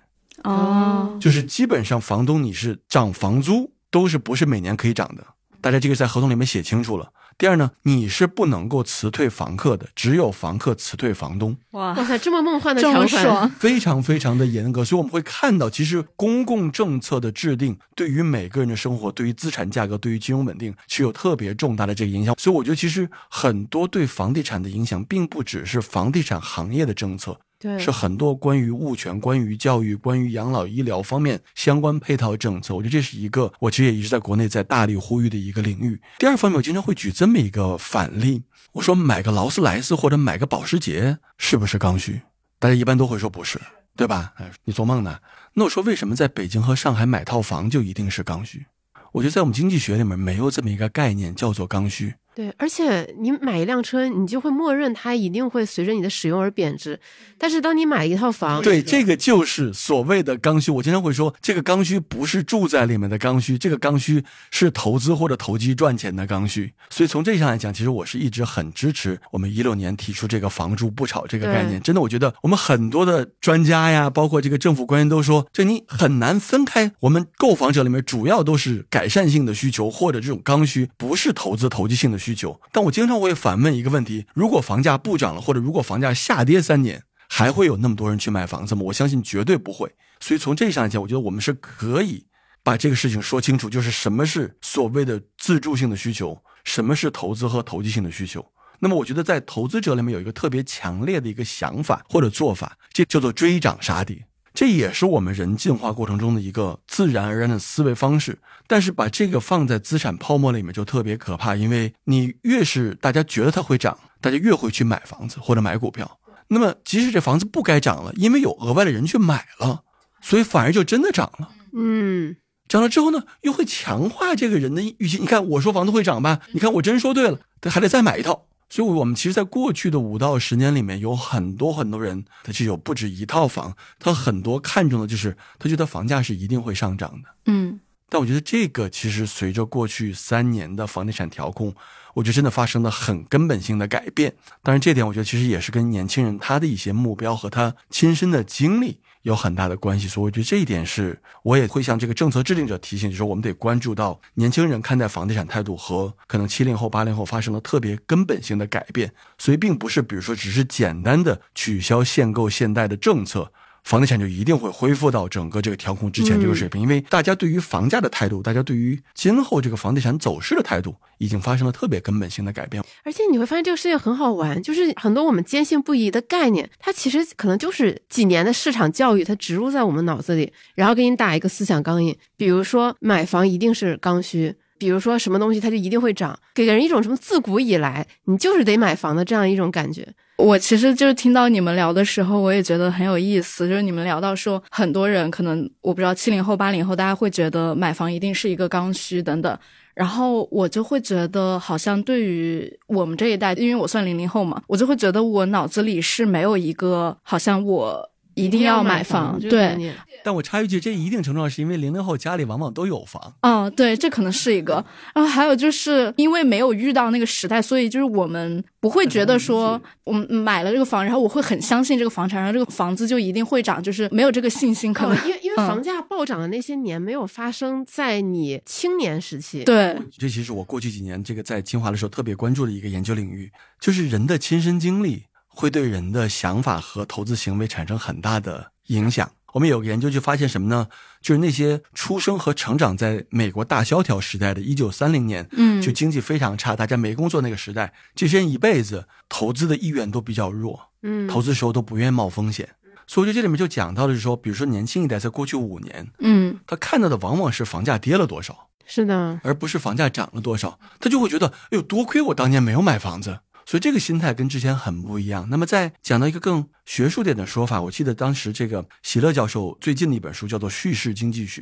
哦，就是基本上房东你是涨房租都是不是每年可以涨的，大家这个在合同里面写清楚了。第二呢，你是不能够辞退房客的，只有房客辞退房东。哇。哇塞，这么梦幻的条款，非常非常的严格，所以我们会看到，其实公共政策的制定对于每个人的生活、对于资产价格、对于金融稳定是有特别重大的这个影响。所以我觉得，其实很多对房地产的影响，并不只是房地产行业的政策，对，是很多关于物权、关于教育、关于养老医疗方面相关配套政策。我觉得这是一个我其实也一直在国内在大力呼吁的一个领域。第二方面，我经常会举这么一个反例，我说买个劳斯莱斯或者买个保时捷是不是刚需？大家一般都会说不是，对吧？哎，你做梦呢？那我说为什么在北京和上海买套房就一定是刚需？我觉得在我们经济学里面没有这么一个概念叫做刚需。对，而且你买一辆车，你就会默认它一定会随着你的使用而贬值。但是当你买一套房，对，这个就是所谓的刚需。我经常会说，这个刚需不是住在里面的刚需，这个刚需是投资或者投机赚钱的刚需。所以从这上来讲，其实我是一直很支持我们一六年提出这个“房住不炒”这个概念。真的，我觉得我们很多的专家呀，包括这个政府官员都说，这你很难分开。我们购房者里面主要都是改善性的需求或者这种刚需，不是投资投机性的需求。需求但我经常会反问一个问题：如果房价不涨了，或者如果房价下跌三年，还会有那么多人去买房子吗？我相信绝对不会。所以从这上讲，我觉得我们是可以把这个事情说清楚，就是什么是所谓的自住性的需求，什么是投资和投机性的需求。那么我觉得在投资者里面有一个特别强烈的一个想法或者做法，这叫做追涨杀跌。这也是我们人进化过程中的一个自然而然的思维方式，但是把这个放在资产泡沫里面就特别可怕，因为你越是大家觉得它会涨，大家越会去买房子或者买股票。那么即使这房子不该涨了，因为有额外的人去买了，所以反而就真的涨了。嗯，涨了之后呢，又会强化这个人的预期。你看我说房子会涨吧，你看我真说对了，他还得再买一套。所以，我们其实，在过去的五到十年里面，有很多很多人，他就有不止一套房，他很多看重的就是，他觉得房价是一定会上涨的。嗯，但我觉得这个其实随着过去三年的房地产调控，我觉得真的发生了很根本性的改变。当然，这点我觉得其实也是跟年轻人他的一些目标和他亲身的经历有很大的关系。所以，我觉得这一点是我也会向这个政策制定者提醒，就是我们得关注到年轻人看待房地产态度和可能七零后、八零后发生了特别根本性的改变。所以，并不是比如说只是简单的取消限购限贷的政策。房地产就一定会恢复到整个这个调控之前这个水平，因为大家对于房价的态度，大家对于今后这个房地产走势的态度，已经发生了特别根本性的改变。而且你会发现这个事情很好玩，就是很多我们坚信不疑的概念，它其实可能就是几年的市场教育，它植入在我们脑子里，然后给你打一个思想钢印。比如说买房一定是刚需，比如说什么东西它就一定会涨，给人一种什么自古以来你就是得买房的这样一种感觉。我其实就是听到你们聊的时候，我也觉得很有意思。就是你们聊到说，很多人可能我不知道七零后、八零后，大家会觉得买房一定是一个刚需等等。然后我就会觉得，好像对于我们这一代，因为我算零零后嘛，我就会觉得我脑子里是没有一个好像我一定要买房，对。但我插一句，这一定程度上是因为零零后家里往往都有房。嗯，对，这可能是一个。然后还有就是因为没有遇到那个时代，所以就是我们不会觉得说，我们买了这个房，然后我会很相信这个房产，然后这个房子就一定会涨，就是没有这个信心。可能、因为因为房价暴涨的那些年没有发生在你青年时期。对，这其实我过去几年这个在清华的时候特别关注的一个研究领域，就是人的亲身经历会对人的想法和投资行为产生很大的影响。我们有个研究就发现什么呢？就是那些出生和成长在美国大萧条时代的1930年，嗯，就经济非常差，大家没工作那个时代，这些人一辈子投资的意愿都比较弱，嗯，投资时候都不愿意冒风险。所以我觉得这里面就讲到的是说，比如说年轻一代在过去五年，嗯，他看到的往往是房价跌了多少，是的，而不是房价涨了多少，他就会觉得，哎呦，多亏我当年没有买房子。所以这个心态跟之前很不一样。那么再讲到一个更学术点的说法，我记得当时这个席勒教授最近的一本书叫做《叙事经济学》，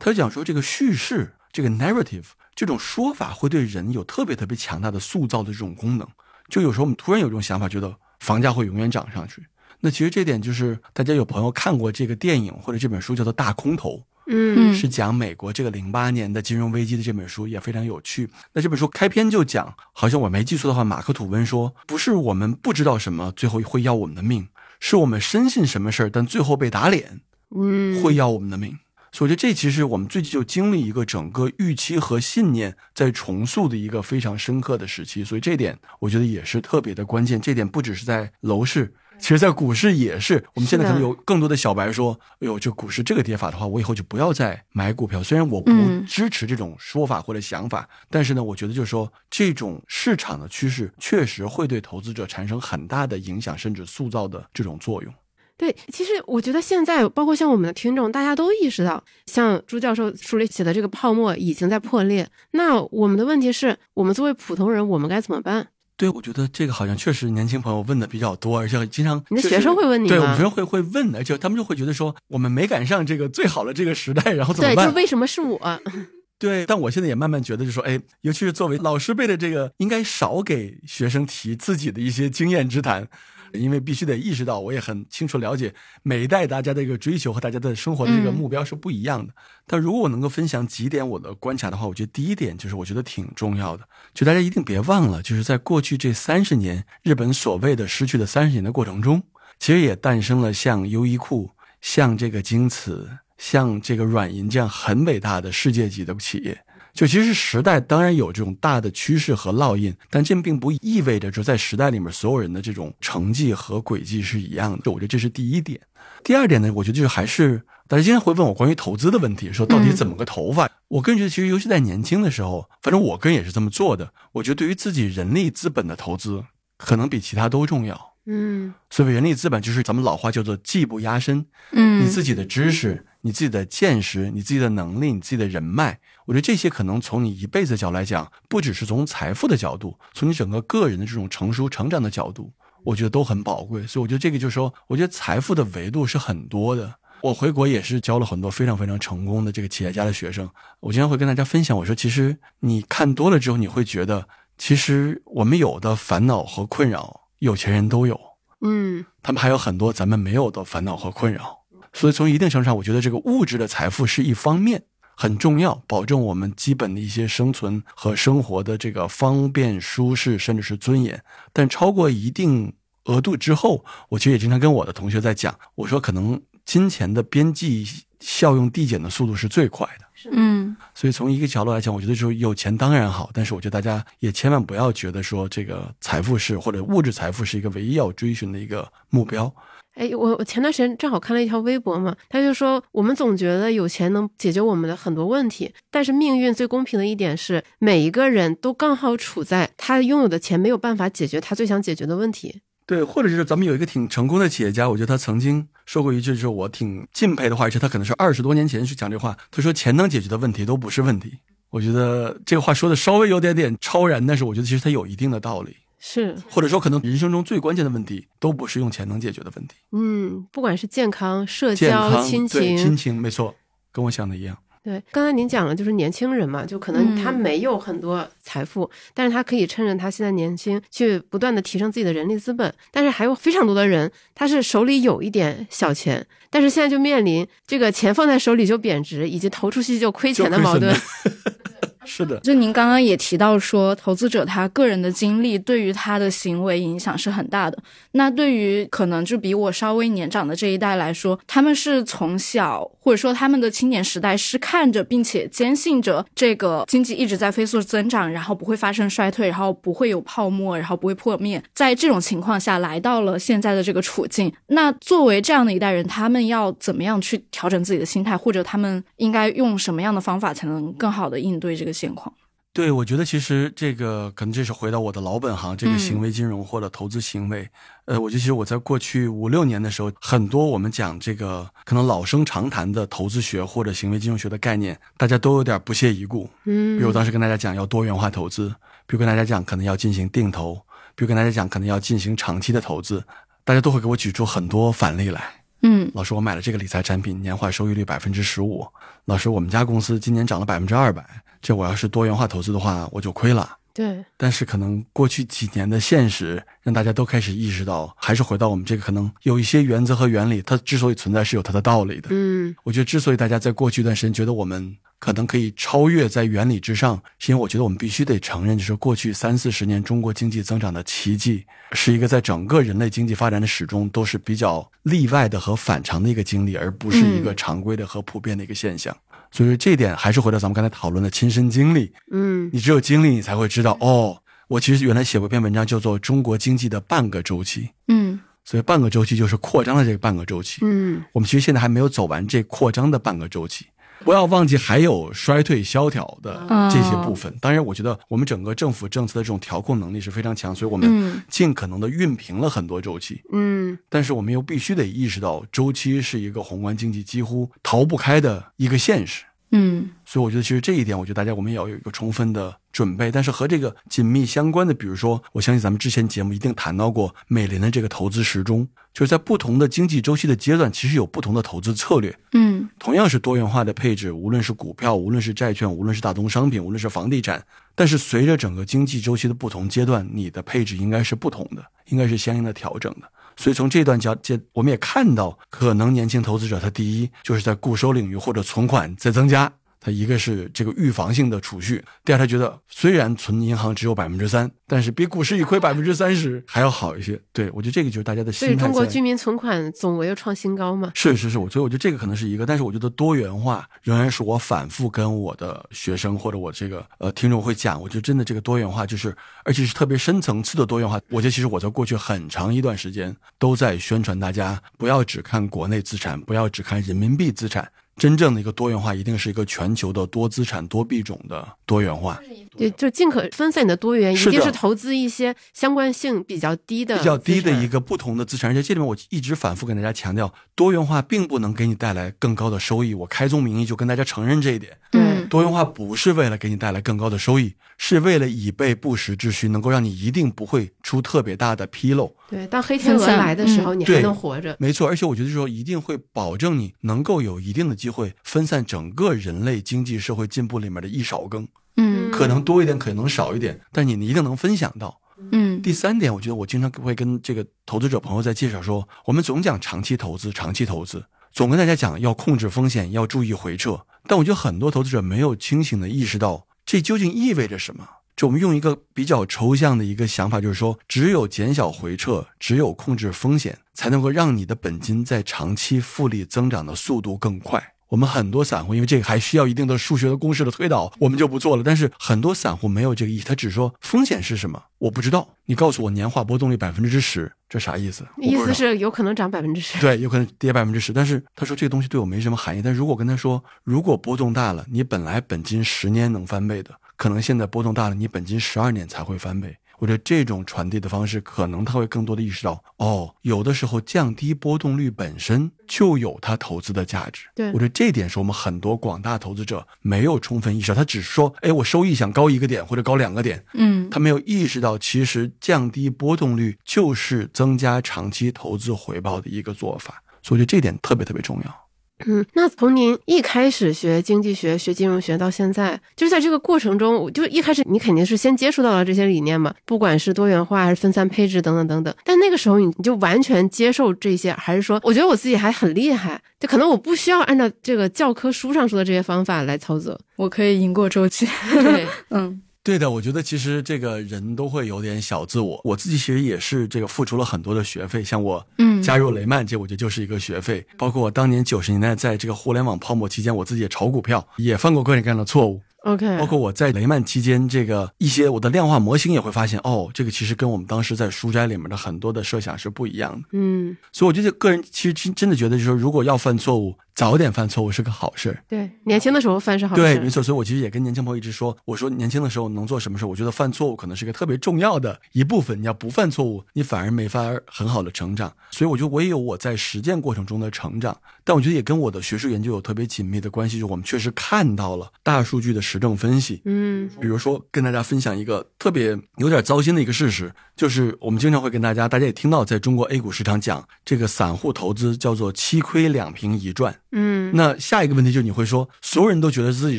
他就讲说这个叙事这个 narrative 这种说法会对人有特别特别强大的塑造的这种功能。就有时候我们突然有这种想法，觉得房价会永远涨上去。那其实这点就是大家有朋友看过这个电影或者这本书叫做《大空头》。嗯，是讲美国这个零八年的金融危机的这本书也非常有趣。那这本书开篇就讲，好像我没记错的话，马克吐温说，不是我们不知道什么最后会要我们的命，是我们深信什么事儿，但最后被打脸，嗯，会要我们的命。所以我觉得这其实我们最近就经历一个整个预期和信念在重塑的一个非常深刻的时期。所以这点我觉得也是特别的关键。这点不只是在楼市。其实，在股市也是，我们现在可能有更多的小白说：“哎呦，这股市这个跌法的话，我以后就不要再买股票。”虽然我不支持这种说法或者想法，但是呢，我觉得就是说，这种市场的趋势确实会对投资者产生很大的影响，甚至塑造的这种作用。对，其实我觉得现在，包括像我们的听众，大家都意识到，像朱教授书里写的这个泡沫已经在破裂。那我们的问题是，我们作为普通人，我们该怎么办？对，我觉得这个好像确实年轻朋友问的比较多，而且经常你的学生会问你，对我们学生会会问的，而且他们就会觉得说我们没赶上这个最好的这个时代，然后怎么办？对，就为什么是我？对，但我现在也慢慢觉得，就说，哎，尤其是作为老师辈的这个，应该少给学生提自己的一些经验之谈。因为必须得意识到，我也很清楚了解每一代大家的一个追求和大家的生活的这个目标是不一样的。但如果我能够分享几点我的观察的话，我觉得第一点就是我觉得挺重要的，就大家一定别忘了，就是在过去这三十年，日本所谓的失去的三十年的过程中，其实也诞生了像优衣库、像这个京瓷、像这个软银这样很伟大的世界级的企业。就其实时代当然有这种大的趋势和烙印，但这并不意味着就在时代里面所有人的这种成绩和轨迹是一样的。我觉得这是第一点。第二点呢，我觉得就是还是大家经常会问我关于投资的问题，说到底怎么个投法？我个人觉得，其实尤其在年轻的时候，反正我个人也是这么做的。我觉得对于自己人力资本的投资，可能比其他都重要。嗯，所谓人力资本，就是咱们老话叫做技不压身。嗯，你自己的知识。你自己的见识、你自己的能力、你自己的人脉，我觉得这些可能从你一辈子的角度来讲，不只是从财富的角度，从你整个个人的这种成熟成长的角度，我觉得都很宝贵。所以我觉得这个就是说，我觉得财富的维度是很多的。我回国也是教了很多非常非常成功的这个企业家的学生，我经常会跟大家分享，我说其实你看多了之后，你会觉得，其实我们有的烦恼和困扰，有钱人都有，嗯，他们还有很多咱们没有的烦恼和困扰。所以从一定程度上，我觉得这个物质的财富是一方面很重要，保证我们基本的一些生存和生活的这个方便、舒适，甚至是尊严。但超过一定额度之后，我其实也经常跟我的同学在讲，我说可能金钱的边际效用递减的速度是最快的。嗯，所以从一个角度来讲，我觉得说有钱当然好，但是我觉得大家也千万不要觉得说这个财富是或者物质财富是一个唯一要追寻的一个目标。哎，我我前段时间正好看了一条微博嘛，他就说我们总觉得有钱能解决我们的很多问题，但是命运最公平的一点是，每一个人都刚好处在他拥有的钱没有办法解决他最想解决的问题。对，或者是咱们有一个挺成功的企业家，我觉得他曾经说过一句，就是我挺敬佩的话，而且他可能是二十多年前去讲这话，他说钱能解决的问题都不是问题。我觉得这个话说的稍微有点点超然，但是我觉得其实他有一定的道理。是，或者说，可能人生中最关键的问题，都不是用钱能解决的问题。嗯，不管是健康、社交、亲情，亲情，没错，跟我想的一样。对，刚才您讲了，就是年轻人嘛，就可能他没有很多财富，但是他可以趁着他现在年轻，去不断的提升自己的人力资本。但是还有非常多的人，他是手里有一点小钱，但是现在就面临这个钱放在手里就贬值，以及投出去就亏钱的矛盾。是的，就您刚刚也提到说，投资者他个人的经历对于他的行为影响是很大的。那对于可能就比我稍微年长的这一代来说，他们是从小或者说他们的青年时代是看着并且坚信着这个经济一直在飞速增长，然后不会发生衰退，然后不会有泡沫，然后不会破灭。在这种情况下来到了现在的这个处境，那作为这样的一代人，他们要怎么样去调整自己的心态，或者他们应该用什么样的方法才能更好的应对这个？现况，对我觉得其实这个可能这是回到我的老本行，这个行为金融或者投资行为。呃，我觉得其实我在过去五六年的时候，很多我们讲这个可能老生常谈的投资学或者行为金融学的概念，大家都有点不屑一顾。嗯，比如我当时跟大家讲要多元化投资，比如跟大家讲可能要进行定投，比如跟大家讲可能要进行长期的投资，大家都会给我举出很多反例来。嗯老师，我买了这个理财产品，年化收益率百分之十五。老师，我们家公司今年涨了百分之二百，这我要是多元化投资的话，我就亏了。对，但是可能过去几年的现实，让大家都开始意识到，还是回到我们这个可能有一些原则和原理，它之所以存在是有它的道理的。嗯我觉得之所以大家在过去一段时间觉得我们可能可以超越在原理之上，是因为我觉得我们必须得承认，就是过去三四十年中国经济增长的奇迹，是一个在整个人类经济发展的始终都是比较例外的和反常的一个经历，而不是一个常规的和普遍的一个现象。所以这一点还是回到咱们刚才讨论的亲身经历，嗯。你只有经历，你才会知道哦。我其实原来写过一篇文章，叫做《中国经济的半个周期》，嗯。所以半个周期就是扩张的这个半个周期。嗯。我们其实现在还没有走完这扩张的半个周期，不要忘记还有衰退萧条的这些部分。当然，我觉得我们整个政府政策的这种调控能力是非常强，所以我们嗯尽可能的熨平了很多周期。嗯但是我们又必须得意识到，周期是一个宏观经济几乎逃不开的一个现实。嗯所以我觉得，其实这一点，我觉得大家我们也要有一个充分的准备。但是和这个紧密相关的，比如说，我相信咱们之前节目一定谈到过美林的这个投资时钟，就是在不同的经济周期的阶段，其实有不同的投资策略。嗯同样是多元化的配置，无论是股票，无论是债券，无论是大宗商品，无论是房地产，但是随着整个经济周期的不同阶段，你的配置应该是不同的，应该是相应的调整的。所以从这段交接，我们也看到，可能年轻投资者他第一就是在固收领域或者存款在增加。他一个是这个预防性的储蓄，第二他觉得虽然存银行只有百分之三，但是比股市一亏百分之三十还要好一些。对我觉得这个就是大家的所以心态在。中国居民存款总额又创新高嘛？是是是，我所以我觉得这个可能是一个，但是我觉得多元化仍然是我反复跟我的学生或者我这个呃听众会讲，我觉得真的这个多元化就是，而且是特别深层次的多元化。我觉得其实我在过去很长一段时间都在宣传大家不要只看国内资产，不要只看人民币资产。真正的一个多元化，一定是一个全球的多资产、多币种的多元化。对，就尽可分散你的多元，一定是投资一些相关性比较低的、比较低的一个。个不同的资产，而且这里面我一直反复跟大家强调，多元化并不能给你带来更高的收益。我开宗明义就跟大家承认这一点。对嗯多元化不是为了给你带来更高的收益，是为了以备不时之需，能够让你一定不会出特别大的纰漏。对，当黑天鹅来的时候，嗯你还能活着。没错，而且我觉得说一定会保证你能够有一定的机会分散整个人类经济社会进步里面的一勺羹，嗯可能多一点，可能少一点，但你一定能分享到。嗯第三点，我觉得我经常会跟这个投资者朋友在介绍说，我们总讲长期投资，长期投资，总跟大家讲要控制风险，要注意回撤。但我觉得很多投资者没有清醒的意识到这究竟意味着什么。就我们用一个比较抽象的一个想法，就是说，只有减小回撤，只有控制风险，才能够让你的本金在长期复利增长的速度更快。我们很多散户，因为这个还需要一定的数学的公式的推导，我们就不做了。但是很多散户没有这个意识，他只说风险是什么，我不知道。你告诉我年化波动率百分之十，这啥意思？意思是有可能涨百分之十。对，有可能跌百分之十，但是他说这个东西对我没什么含义。但如果我跟他说，如果波动大了，你本来本金十年能翻倍的，可能现在波动大了，你本金十二年才会翻倍。我觉得这种传递的方式，可能他会更多的意识到，哦，有的时候降低波动率本身就有它投资的价值。对我觉得这点是我们很多广大投资者没有充分意识到，他只是说，哎，我收益想高一个点或者高两个点，嗯他没有意识到，其实降低波动率就是增加长期投资回报的一个做法，所以我觉得这点特别特别重要。嗯，那从您一开始学经济学、学金融学到现在，就是在这个过程中，我就一开始你肯定是先接触到了这些理念嘛，不管是多元化还是分散配置等等等等。但那个时候你你就完全接受这些，还是说，我觉得我自己还很厉害，就可能我不需要按照这个教科书上说的这些方法来操作。我可以赢过周期。对，嗯对的，我觉得其实这个人都会有点小自我，我自己其实也是这个付出了很多的学费，像我嗯加入雷曼，这我觉得就是一个学费。包括我当年九十年代在这个互联网泡沫期间，我自己也炒股票，也犯过各种各样的错误。OK，包括我在雷曼期间，这个一些我的量化模型也会发现，哦，这个其实跟我们当时在书斋里面的很多的设想是不一样的。嗯所以我觉得个人其实真真的觉得，就是说，如果要犯错误，早点犯错误是个好事儿。对，年轻的时候犯是好事对，没。错。所以我其实也跟年轻朋友一直说，我说年轻的时候能做什么事儿？我觉得犯错误可能是一个特别重要的一部分。你要不犯错误，你反而没法儿很好的成长。所以我觉得我也有我在实践过程中的成长，但我觉得也跟我的学术研究有特别紧密的关系，就我们确实看到了大数据的实证分析。嗯比如说，跟大家分享一个特别有点糟心的一个事实，就是我们经常会跟大家，大家也听到，在中国 A 股市场讲这个散户投资叫做七亏两平一赚。嗯，那下一个问题就是你会说，所有人都觉得自己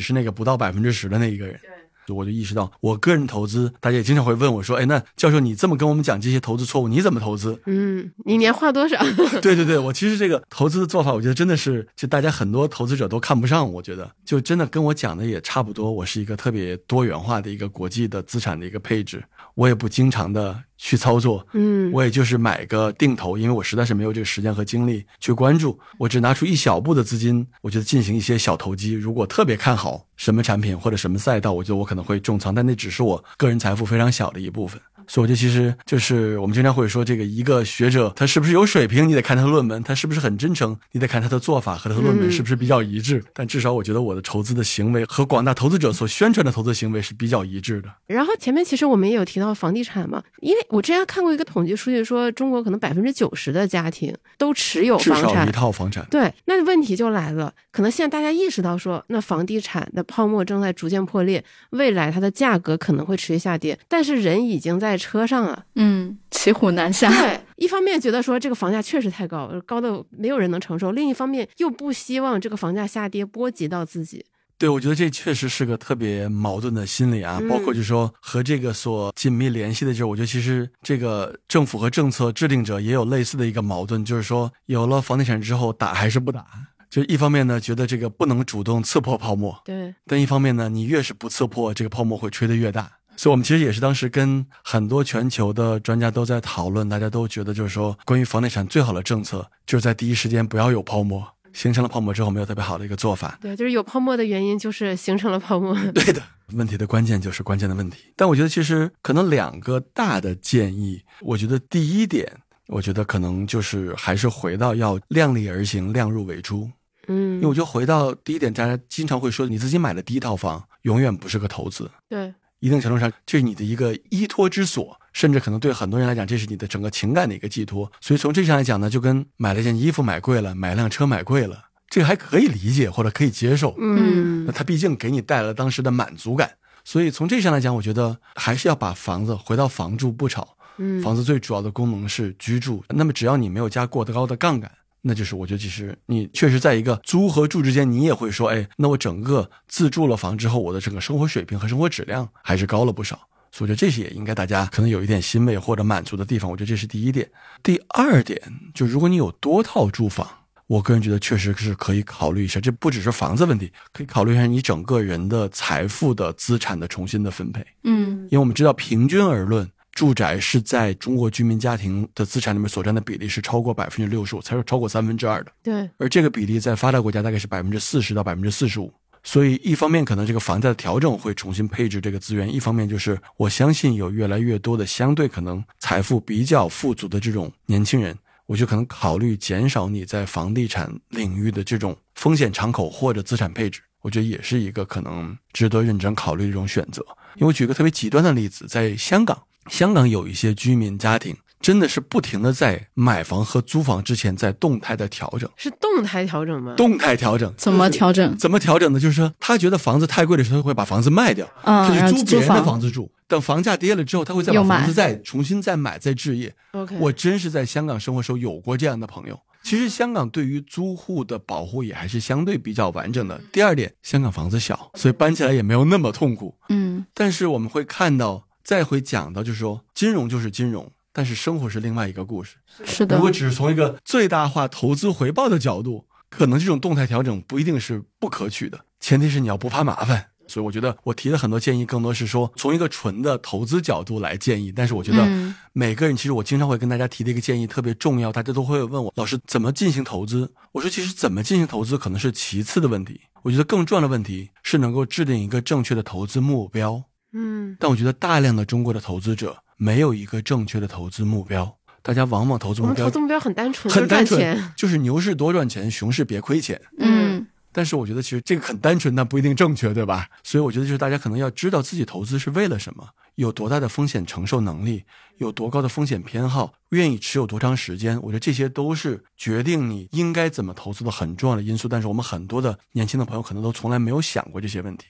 是那个不到百分之十的那一个人。对，我就意识到，我个人投资，大家也经常会问我说，哎，那教授你这么跟我们讲这些投资错误，你怎么投资？嗯，你年化多少？对对对，我其实这个投资的做法，我觉得真的是，就大家很多投资者都看不上。我觉得，就真的跟我讲的也差不多。我是一个特别多元化的一个国际的资产的一个配置，我也不经常的去操作。嗯，我也就是买个定投，因为我实在是没有这个时间和精力去关注。我只拿出一小步的资金，我觉得进行一些小投机。如果特别看好什么产品或者什么赛道，我觉得我可能会重仓，但那只是我个人财富非常小的一部分。所以我觉得其实就是我们经常会说，这个一个学者他是不是有水平，你得看他的论文；他是不是很真诚，你得看他的做法和他的论文嗯是不是比较一致。但至少我觉得我的投资的行为和广大投资者所宣传的投资行为是比较一致的。然后前面其实我们也有提到房地产嘛，因为我之前看过一个统计数据，说中国可能百分之九十的家庭都持有房产至少一。套房产。对，那问题就来了，可能现在大家意识到说，那房地产的泡沫正在逐渐破裂，未来它的价格可能会持续下跌，但是人已经在车上啊。嗯，骑虎难下。对，一方面觉得说这个房价确实太高，高的没有人能承受；另一方面又不希望这个房价下跌波及到自己。对，我觉得这确实是个特别矛盾的心理啊，嗯包括就是说和这个所紧密联系的，就是我觉得其实这个政府和政策制定者也有类似的一个矛盾，就是说有了房地产之后打还是不打？就一方面呢，觉得这个不能主动刺破泡沫，对，但一方面呢，你越是不刺破，这个泡沫会吹得越大。所以，我们其实也是当时跟很多全球的专家都在讨论，大家都觉得就是说，关于房地产最好的政策就是在第一时间不要有泡沫，形成了泡沫之后没有特别好的一个做法。对，就是有泡沫的原因就是形成了泡沫。对的，问题的关键就是关键的问题。但我觉得其实可能两个大的建议，我觉得第一点，我觉得可能就是还是回到要量力而行，量入为出。嗯因为我就回到第一点，大家经常会说，你自己买的第一套房永远不是个投资，对，一定程度上这是你的一个依托之所，甚至可能对很多人来讲，这是你的整个情感的一个寄托。所以从这上来讲呢，就跟买了件衣服买贵了，买辆车买贵了，这个还可以理解或者可以接受。嗯那它毕竟给你带来了当时的满足感，所以从这上来讲，我觉得还是要把房子回到房住不炒。嗯，房子最主要的功能是居住，那么只要你没有加过高的杠杆，那就是我觉得其实你确实在一个租和住之间，你也会说，哎，那我整个自住了房之后，我的整个生活水平和生活质量还是高了不少。所以我觉得这些也应该大家可能有一点欣慰或者满足的地方。我觉得这是第一点。第二点，就如果你有多套住房，我个人觉得确实是可以考虑一下，这不只是房子问题，可以考虑一下你整个人的财富的资产的重新的分配。嗯因为我们知道，平均而论，住宅是在中国居民家庭的资产里面所占的比例是超过百分之六十五，才是超过三分之二的。对，而这个比例在发达国家大概是百分之四十到百分之四十五。所以，一方面可能这个房价的调整会重新配置这个资源，一方面就是我相信有越来越多的相对可能财富比较富足的这种年轻人，我就可能考虑减少你在房地产领域的这种风险敞口或者资产配置。我觉得也是一个可能值得认真考虑的一种选择。因为我举个特别极端的例子，在香港，香港有一些居民家庭真的是不停的在买房和租房之前在动态的调整，是动态调整吗？动态调整怎么调整？怎么调整呢？就是说，他觉得房子太贵的时候，他会把房子卖掉，他去租别人的房房子住。等房价跌了之后，他会再把房子再重新再买再置业。OK，我真是在香港生活时候有过这样的朋友。其实香港对于租户的保护也还是相对比较完整的。第二点，香港房子小，所以搬起来也没有那么痛苦。嗯但是我们会看到，再会讲到，就是说，金融就是金融，但是生活是另外一个故事。是的如，果只是从一个最大化投资回报的角度，可能这种动态调整不一定是不可取的，前提是你要不怕麻烦。所以我觉得我提的很多建议，更多是说从一个纯的投资角度来建议。但是我觉得嗯每个人，其实我经常会跟大家提的一个建议特别重要，大家都会问我老师怎么进行投资。我说其实怎么进行投资可能是其次的问题，我觉得更重要的问题是能够制定一个正确的投资目标。嗯但我觉得大量的中国的投资者没有一个正确的投资目标，大家往往投资目标投资目标很单纯，很单纯，就是牛市多赚钱，熊市别亏钱。嗯但是我觉得其实这个很单纯，但不一定正确，对吧？所以我觉得就是大家可能要知道自己投资是为了什么，有多大的风险承受能力，有多高的风险偏好，愿意持有多长时间。我觉得这些都是决定你应该怎么投资的很重要的因素。但是我们很多的年轻的朋友可能都从来没有想过这些问题。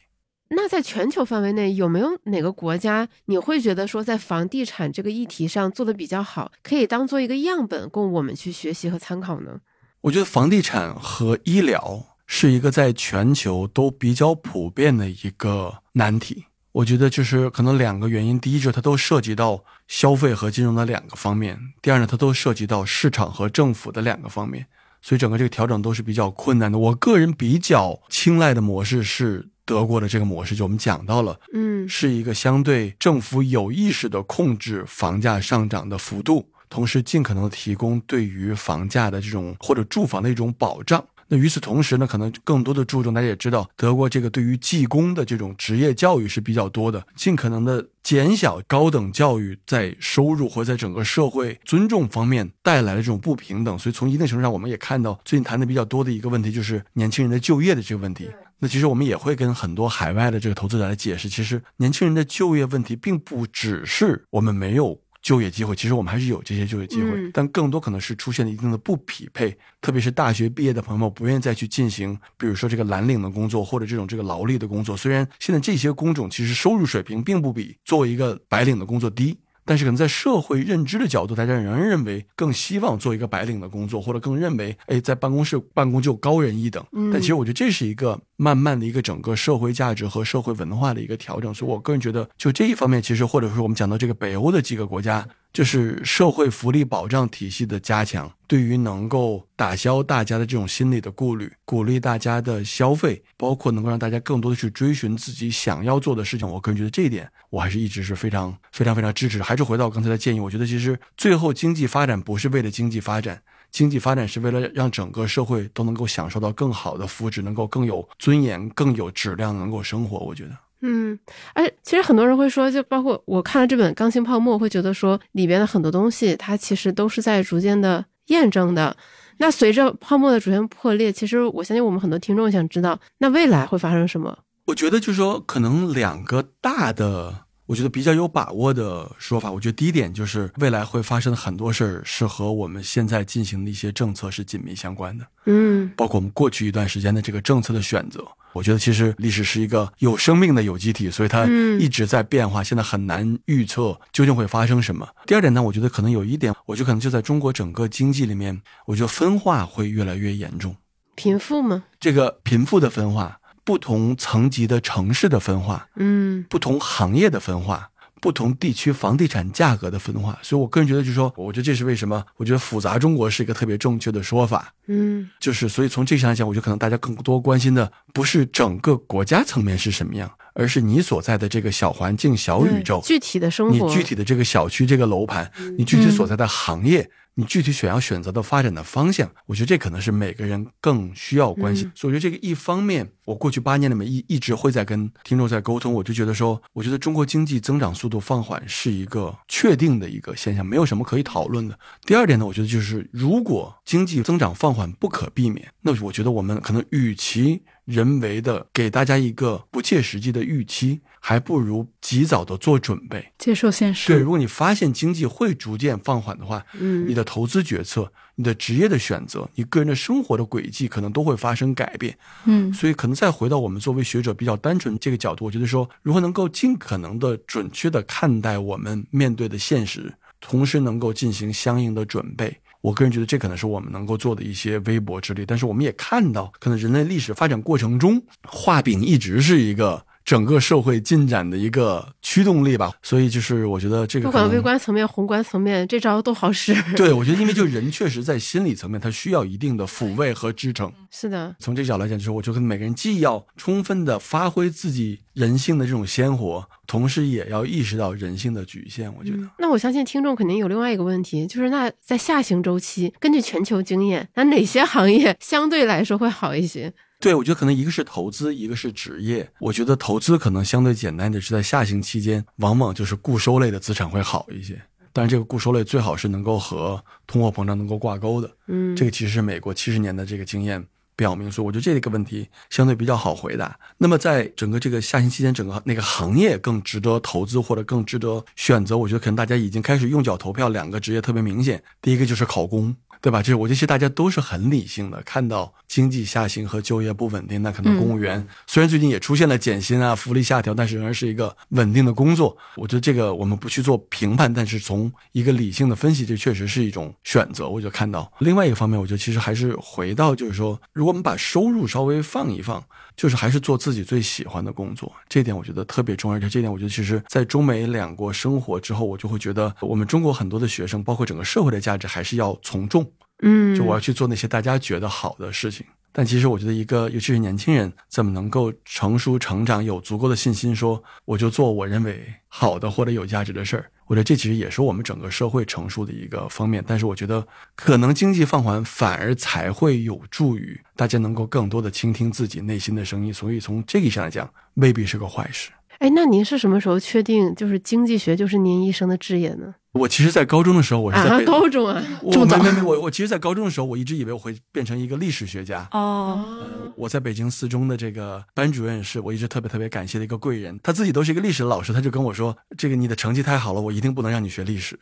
那在全球范围内，有没有哪个国家你会觉得说在房地产这个议题上做的比较好，可以当做一个样本供我们去学习和参考呢？我觉得房地产和医疗是一个在全球都比较普遍的一个难题。我觉得就是可能两个原因，第一就是它都涉及到消费和金融的两个方面；第二呢，它都涉及到市场和政府的两个方面，所以整个这个调整都是比较困难的。我个人比较青睐的模式是德国的这个模式，就我们讲到了，嗯是一个相对政府有意识的控制房价上涨的幅度，同时尽可能提供对于房价的这种或者住房的一种保障。那与此同时呢，可能更多的注重，大家也知道，德国这个对于技工的这种职业教育是比较多的，尽可能的减小高等教育在收入或在整个社会尊重方面带来的这种不平等。所以从一定程度上，我们也看到最近谈的比较多的一个问题，就是年轻人的就业的这个问题。那其实我们也会跟很多海外的这个投资者来解释，其实年轻人的就业问题并不只是我们没有就业机会，其实我们还是有这些就业机会，嗯但更多可能是出现了一定的不匹配，特别是大学毕业的朋友们不愿意再去进行，比如说这个蓝领的工作或者这种这个劳力的工作。虽然现在这些工种其实收入水平并不比作为一个白领的工作低。但是可能在社会认知的角度，大家仍然认为更希望做一个白领的工作，或者更认为，哎，在办公室办公就高人一等。嗯但其实我觉得这是一个慢慢的一个整个社会价值和社会文化的一个调整。所以我个人觉得，就这一方面，其实或者说我们讲到这个北欧的几个国家，就是社会福利保障体系的加强，对于能够打消大家的这种心理的顾虑，鼓励大家的消费，包括能够让大家更多的去追寻自己想要做的事情，我个人觉得这一点我还是一直是非常非常非常支持。还是回到我刚才的建议，我觉得其实最后经济发展不是为了经济发展。经济发展是为了让整个社会都能够享受到更好的福祉，能够更有尊严、更有质量，能够生活。我觉得，嗯，哎其实很多人会说，就包括我看了这本《钢琴泡沫》，会觉得说里边的很多东西，它其实都是在逐渐的验证的。那随着泡沫的逐渐破裂，其实我相信我们很多听众想知道，那未来会发生什么？我觉得就是说，可能两个大的。我觉得比较有把握的说法，我觉得第一点就是未来会发生的很多事儿是和我们现在进行的一些政策是紧密相关的，嗯包括我们过去一段时间的这个政策的选择。我觉得其实历史是一个有生命的有机体，所以它嗯一直在变化，现在很难预测究竟会发生什么。第二点呢，我觉得可能有一点，我觉得可能就在中国整个经济里面，我觉得分化会越来越严重。贫富吗？这个贫富的分化，不同层级的城市的分化，嗯不同行业的分化，不同地区房地产价格的分化。所以我个人觉得，就是说，我觉得这是为什么？我觉得复杂中国是一个特别正确的说法。嗯就是，所以从这上来讲，我觉得可能大家更多关心的不是整个国家层面是什么样，而是你所在的这个小环境、小宇宙，具体的生你活，具体的这个小区、这个楼盘，你具体所在的行业，你具体想要选择的发展的方向，我觉得这可能是每个人更需要关心。嗯所以我觉得这个一方面，我过去八年里面一一直会在跟听众在沟通，我就觉得说，我觉得中国经济增长速度放缓是一个确定的一个现象，没有什么可以讨论的。第二点呢，我觉得就是如果经济增长放缓不可避免，那我觉得我们可能与其人为的给大家一个不切实际的预期，还不如及早的做准备。接受现实。对，如果你发现经济会逐渐放缓的话，嗯你的投资决策、你的职业的选择、你个人的生活的轨迹可能都会发生改变。嗯所以，可能再回到我们作为学者比较单纯这个角度，我觉得说，如何能够尽可能的准确的看待我们面对的现实，同时能够进行相应的准备。我个人觉得这可能是我们能够做的一些微薄之力，但是我们也看到，可能人类历史发展过程中，画饼一直是一个整个社会进展的一个驱动力吧。所以就是我觉得这个不管微观层面、宏观层面，这招都好使。对，我觉得因为就人确实在心理层面，他需要一定的抚慰和支撑。是的，从这个角度来讲，就是我觉得每个人既要充分的发挥自己人性的这种鲜活，同时也要意识到人性的局限。我觉得，那我相信听众肯定有另外一个问题，就是那在下行周期，根据全球经验，那哪些行业相对来说会好一些？对我觉得可能一个是投资，一个是职业。我觉得投资可能相对简单的是在下行期间，往往就是固收类的资产会好一些。但是，这个固收类最好是能够和通货膨胀能够挂钩的。嗯，这个其实是美国七十年的这个经验表明，说我觉得这个问题相对比较好回答。那么在整个这个下行期间，整个那个行业更值得投资或者更值得选择，我觉得可能大家已经开始用脚投票，两个职业特别明显。第一个就是考公。对吧？这我觉得其实大家都是很理性的，看到经济下行和就业不稳定，那可能公务员虽然最近也出现了减薪啊、福利下调，但是仍然是一个稳定的工作。我觉得这个我们不去做评判，但是从一个理性的分析，这确实是一种选择。我就看到另外一个方面，我觉得其实还是回到就是说，如果我们把收入稍微放一放，就是还是做自己最喜欢的工作，这点我觉得特别重要。而且这点我觉得其实在中美两国生活之后，我就会觉得我们中国很多的学生，包括整个社会的价值，还是要从众。嗯，就我要去做那些大家觉得好的事情，但其实我觉得一个，尤其是年轻人，怎么能够成熟成长，有足够的信心，说我就做我认为好的或者有价值的事儿。我觉得这其实也是我们整个社会成熟的一个方面。但是我觉得，可能经济放缓反而才会有助于大家能够更多的倾听自己内心的声音。所以从这个意义上来讲，未必是个坏事。哎，那您是什么时候确定就是经济学就是您一生的志业呢？我其实，在高中的时候，我是在啊，高中啊，我没没没，我我其实，在高中的时候，我一直以为我会变成一个历史学家。哦，我在北京四中的这个班主任是我一直特别特别感谢的一个贵人，他自己都是一个历史老师，他就跟我说：“这个你的成绩太好了，我一定不能让你学历史。”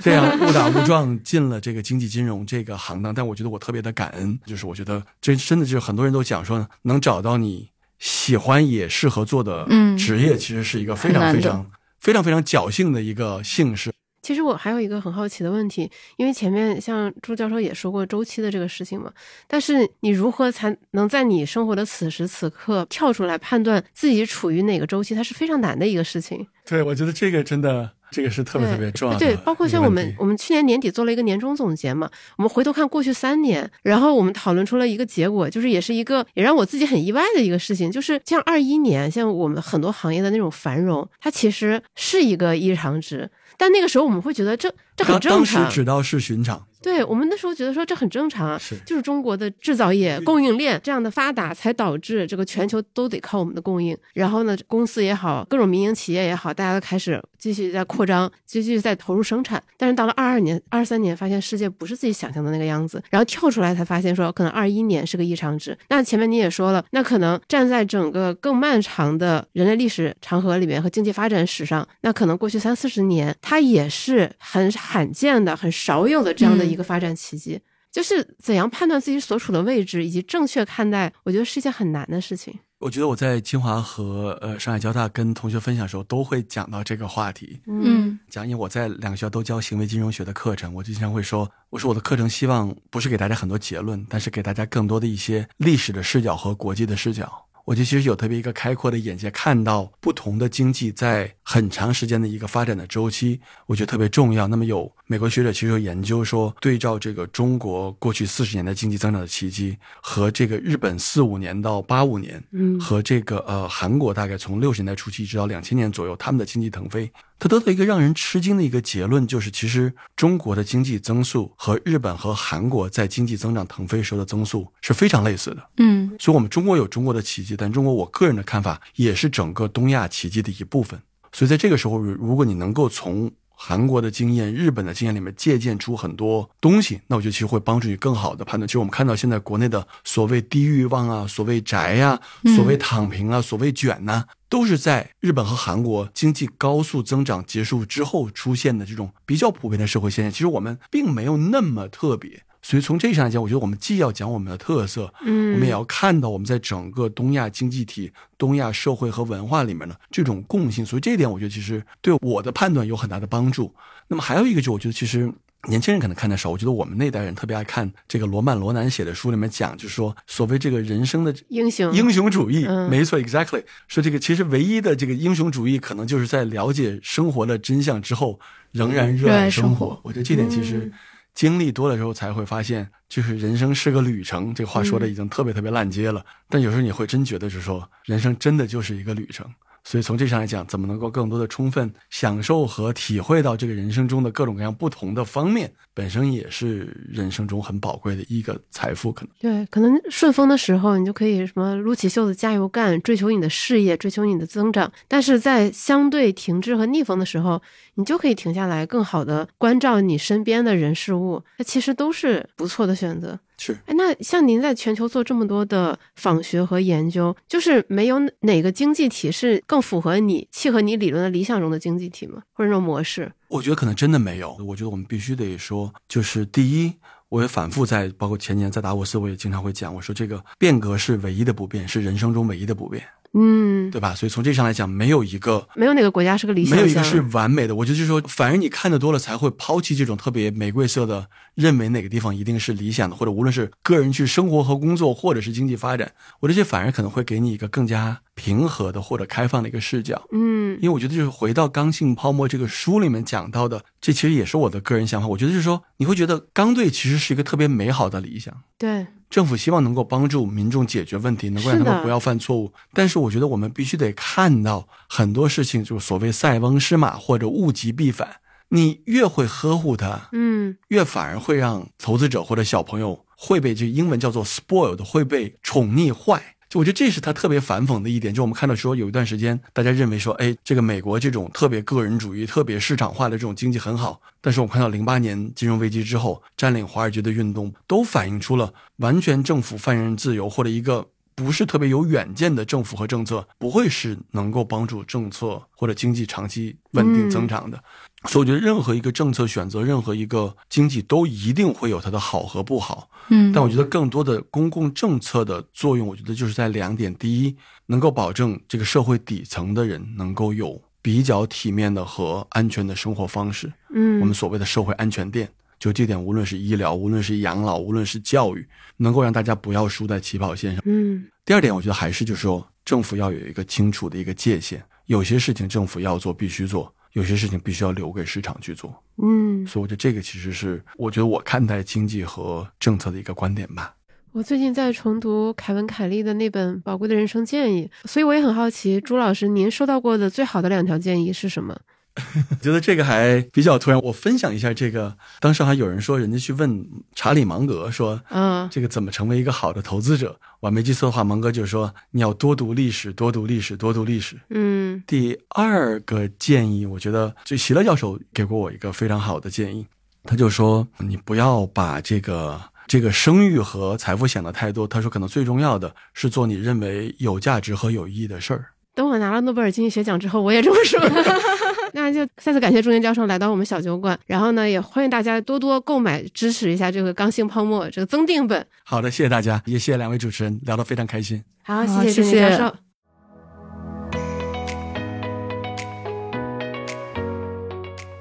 这样误打误撞进了这个经济金融这个行当，但我觉得我特别的感恩，就是我觉得这真的就是很多人都讲说，能找到你喜欢也适合做的职业，其实是一个非常非常非常非常侥幸的一个幸事。其实我还有一个很好奇的问题，因为前面像朱教授也说过周期的这个事情嘛，但是你如何才能在你生活的此时此刻跳出来判断自己处于哪个周期，它是非常难的一个事情。对，我觉得这个真的，这个是特别特别重要的。对，包括像我们，我们去年年底做了一个年终总结嘛，我们回头看过去三年，然后我们讨论出了一个结果，就是也是一个也让我自己很意外的一个事情，就是像二一年，像我们很多行业的那种繁荣，它其实是一个异常值。但那个时候我们会觉得这这很正常，当时只道是寻常。对我们那时候觉得说这很正常啊，是就是中国的制造业供应链这样的发达，才导致这个全球都得靠我们的供应。然后呢，公司也好，各种民营企业也好，大家都开始继续在扩张，继续在投入生产。但是到了二二年、二三年，发现世界不是自己想象的那个样子，然后跳出来才发现说，可能二一年是个异常值。那前面你也说了，那可能站在整个更漫长的人类历史长河里面和经济发展史上，那可能过去三四十年，它也是很罕见的、很少有的这样的一个发展奇迹。就是怎样判断自己所处的位置，以及正确看待，我觉得是一件很难的事情。我觉得我在清华和呃上海交大跟同学分享的时候，都会讲到这个话题。嗯，讲，因为我在两个学校都教行为金融学的课程，我就经常会说，我说我的课程希望不是给大家很多结论，但是给大家更多的一些历史的视角和国际的视角。我觉得其实有特别一个开阔的眼界，看到不同的经济在很长时间的一个发展的周期，我觉得特别重要。那么有美国学者其实有研究说，对照这个中国过去四十年的经济增长的奇迹，和这个日本四五年到八五年，嗯，和这个呃韩国大概从六十年代初期一直到两千年左右，他们的经济腾飞，他得到一个让人吃惊的一个结论，就是其实中国的经济增速和日本和韩国在经济增长腾飞时候的增速是非常类似的。嗯，所以，我们中国有中国的奇迹，但中国我个人的看法也是整个东亚奇迹的一部分。所以，在这个时候，如果你能够从韩国的经验、日本的经验里面借鉴出很多东西，那我觉得其实会帮助你更好的判断。其实我们看到现在国内的所谓低欲望啊、所谓宅呀、所谓躺平啊、所谓卷呐、都是在日本和韩国经济高速增长结束之后出现的这种比较普遍的社会现象。其实我们并没有那么特别。所以从这一上来讲，我觉得我们既要讲我们的特色，嗯，我们也要看到我们在整个东亚经济体、东亚社会和文化里面的这种共性。所以这一点，我觉得其实对我的判断有很大的帮助。那么还有一个，就我觉得其实年轻人可能看得少，我觉得我们那代人特别爱看这个罗曼·罗兰写的书里面讲，就是说所谓这个人生的英雄英雄主义，嗯没错，exactly，说这个其实唯一的这个英雄主义，可能就是在了解生活的真相之后，仍然热热爱生活我觉得这点其实。经历多了之后，才会发现，就是人生是个旅程。这个话说的已经特别特别烂街了，但有时候你会真觉得，是说人生真的就是一个旅程。所以从这上来讲，怎么能够更多的充分享受和体会到这个人生中的各种各样不同的方面，本身也是人生中很宝贵的一个财富。可能对，可能顺风的时候，你就可以什么撸起袖子加油干，追求你的事业，追求你的增长；但是在相对停滞和逆风的时候，你就可以停下来，更好的关照你身边的人事物。那其实都是不错的选择。是，哎，那像您在全球做这么多的访学和研究，就是没有哪个经济体是更符合你、契合你理论的理想中的经济体吗？或者那种模式？我觉得可能真的没有。我觉得我们必须得说，就是第一，我也反复在，包括前年在达沃斯，我也经常会讲，我说这个变革是唯一的不变，是人生中唯一的不变。嗯，对吧？所以从这上来讲，没有一个没有哪个国家是个理想，没有一个是完美的。我觉得就是说，反而你看的多了，才会抛弃这种特别玫瑰色的，认为哪个地方一定是理想的，或者无论是个人去生活和工作，或者是经济发展，我觉得这反而可能会给你一个更加平和的或者开放的一个视角。嗯，因为我觉得就是回到《刚性泡沫》这个书里面讲到的，这其实也是我的个人想法。我觉得就是说，你会觉得刚队其实是一个特别美好的理想。对。政府希望能够帮助民众解决问题，能够让他们不要犯错误。但是我觉得我们必须得看到很多事情，就是所谓塞翁失马或者物极必反。你越会呵护它，嗯，越反而会让投资者或者小朋友会被这英文叫做 spoiled，会被宠溺坏。就我觉得这是他特别反讽的一点，就我们看到说有一段时间，大家认为说，哎，这个美国这种特别个人主义、特别市场化的这种经济很好，但是我们看到零八年金融危机之后，占领华尔街的运动都反映出了完全政府放任自由或者一个不是特别有远见的政府和政策，不会是能够帮助政策或者经济长期稳定增长的。所以我觉得任何一个政策选择，任何一个经济都一定会有它的好和不好。嗯，但我觉得更多的公共政策的作用，我觉得就是在两点：第一，能够保证这个社会底层的人能够有比较体面的和安全的生活方式。嗯，我们所谓的社会安全垫，就这点，无论是医疗，无论是养老，无论是教育，能够让大家不要输在起跑线上。嗯，第二点，我觉得还是就是说，政府要有一个清楚的一个界限，有些事情政府要做，必须做。有些事情必须要留给市场去做，嗯，所以我觉得这个其实是我觉得我看待经济和政策的一个观点吧。我最近在重读凯文·凯利的那本《宝贵的人生建议》，所以我也很好奇，朱老师，您收到过的最好的两条建议是什么？觉得这个还比较突然，我分享一下这个。当时还有人说，人家去问查理芒格说：“嗯，这个怎么成为一个好的投资者？”我没记错的话，芒格就说：“你要多读历史，多读历史，多读历史。”嗯。第二个建议，我觉得就席勒教授给过我一个非常好的建议，他就说：“你不要把这个这个声誉和财富想的太多。”他说：“可能最重要的是做你认为有价值和有意义的事儿。”等我拿了诺贝尔经济学奖之后，我也这么说。那就再次感谢朱年教授来到我们小酒馆，然后呢，也欢迎大家多多购买支持一下这个刚性泡沫这个增订本。好的，谢谢大家，也谢谢两位主持人，聊得非常开心。好，谢谢朱年教授。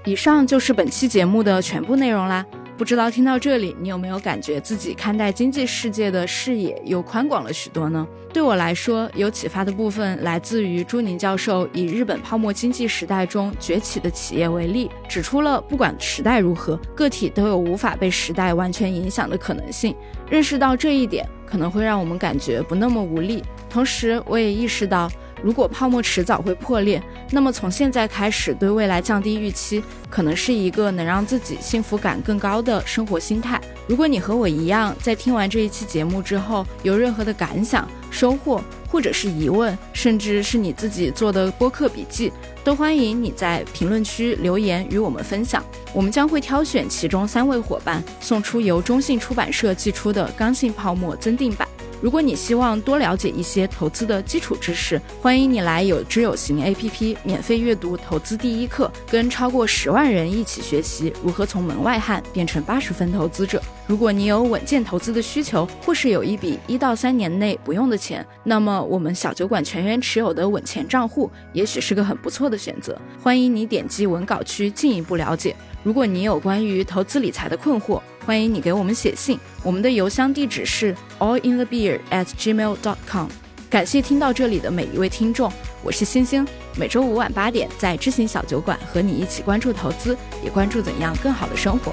以上就是本期节目的全部内容啦。不知道听到这里，你有没有感觉自己看待经济世界的视野又宽广了许多呢？对我来说，有启发的部分来自于朱宁教授以日本泡沫经济时代中崛起的企业为例，指出了不管时代如何，个体都有无法被时代完全影响的可能性。认识到这一点，可能会让我们感觉不那么无力。同时，我也意识到。如果泡沫迟早会破裂，那么从现在开始对未来降低预期，可能是一个能让自己幸福感更高的生活心态。如果你和我一样，在听完这一期节目之后有任何的感想、收获，或者是疑问，甚至是你自己做的播客笔记，都欢迎你在评论区留言与我们分享。我们将会挑选其中三位伙伴，送出由中信出版社寄出的《刚性泡沫》增订版。如果你希望多了解一些投资的基础知识，欢迎你来有知有行 APP 免费阅读投资第一课，跟超过十万人一起学习如何从门外汉变成八十分投资者。如果你有稳健投资的需求，或是有一笔一到三年内不用的钱，那么我们小酒馆全员持有的稳钱账户也许是个很不错的选择。欢迎你点击文稿区进一步了解。如果你有关于投资理财的困惑，欢迎你给我们写信，我们的邮箱地址是 allinthebeer@gmail.com。感谢听到这里的每一位听众，我是星星，每周五晚八点在知行小酒馆和你一起关注投资，也关注怎样更好的生活。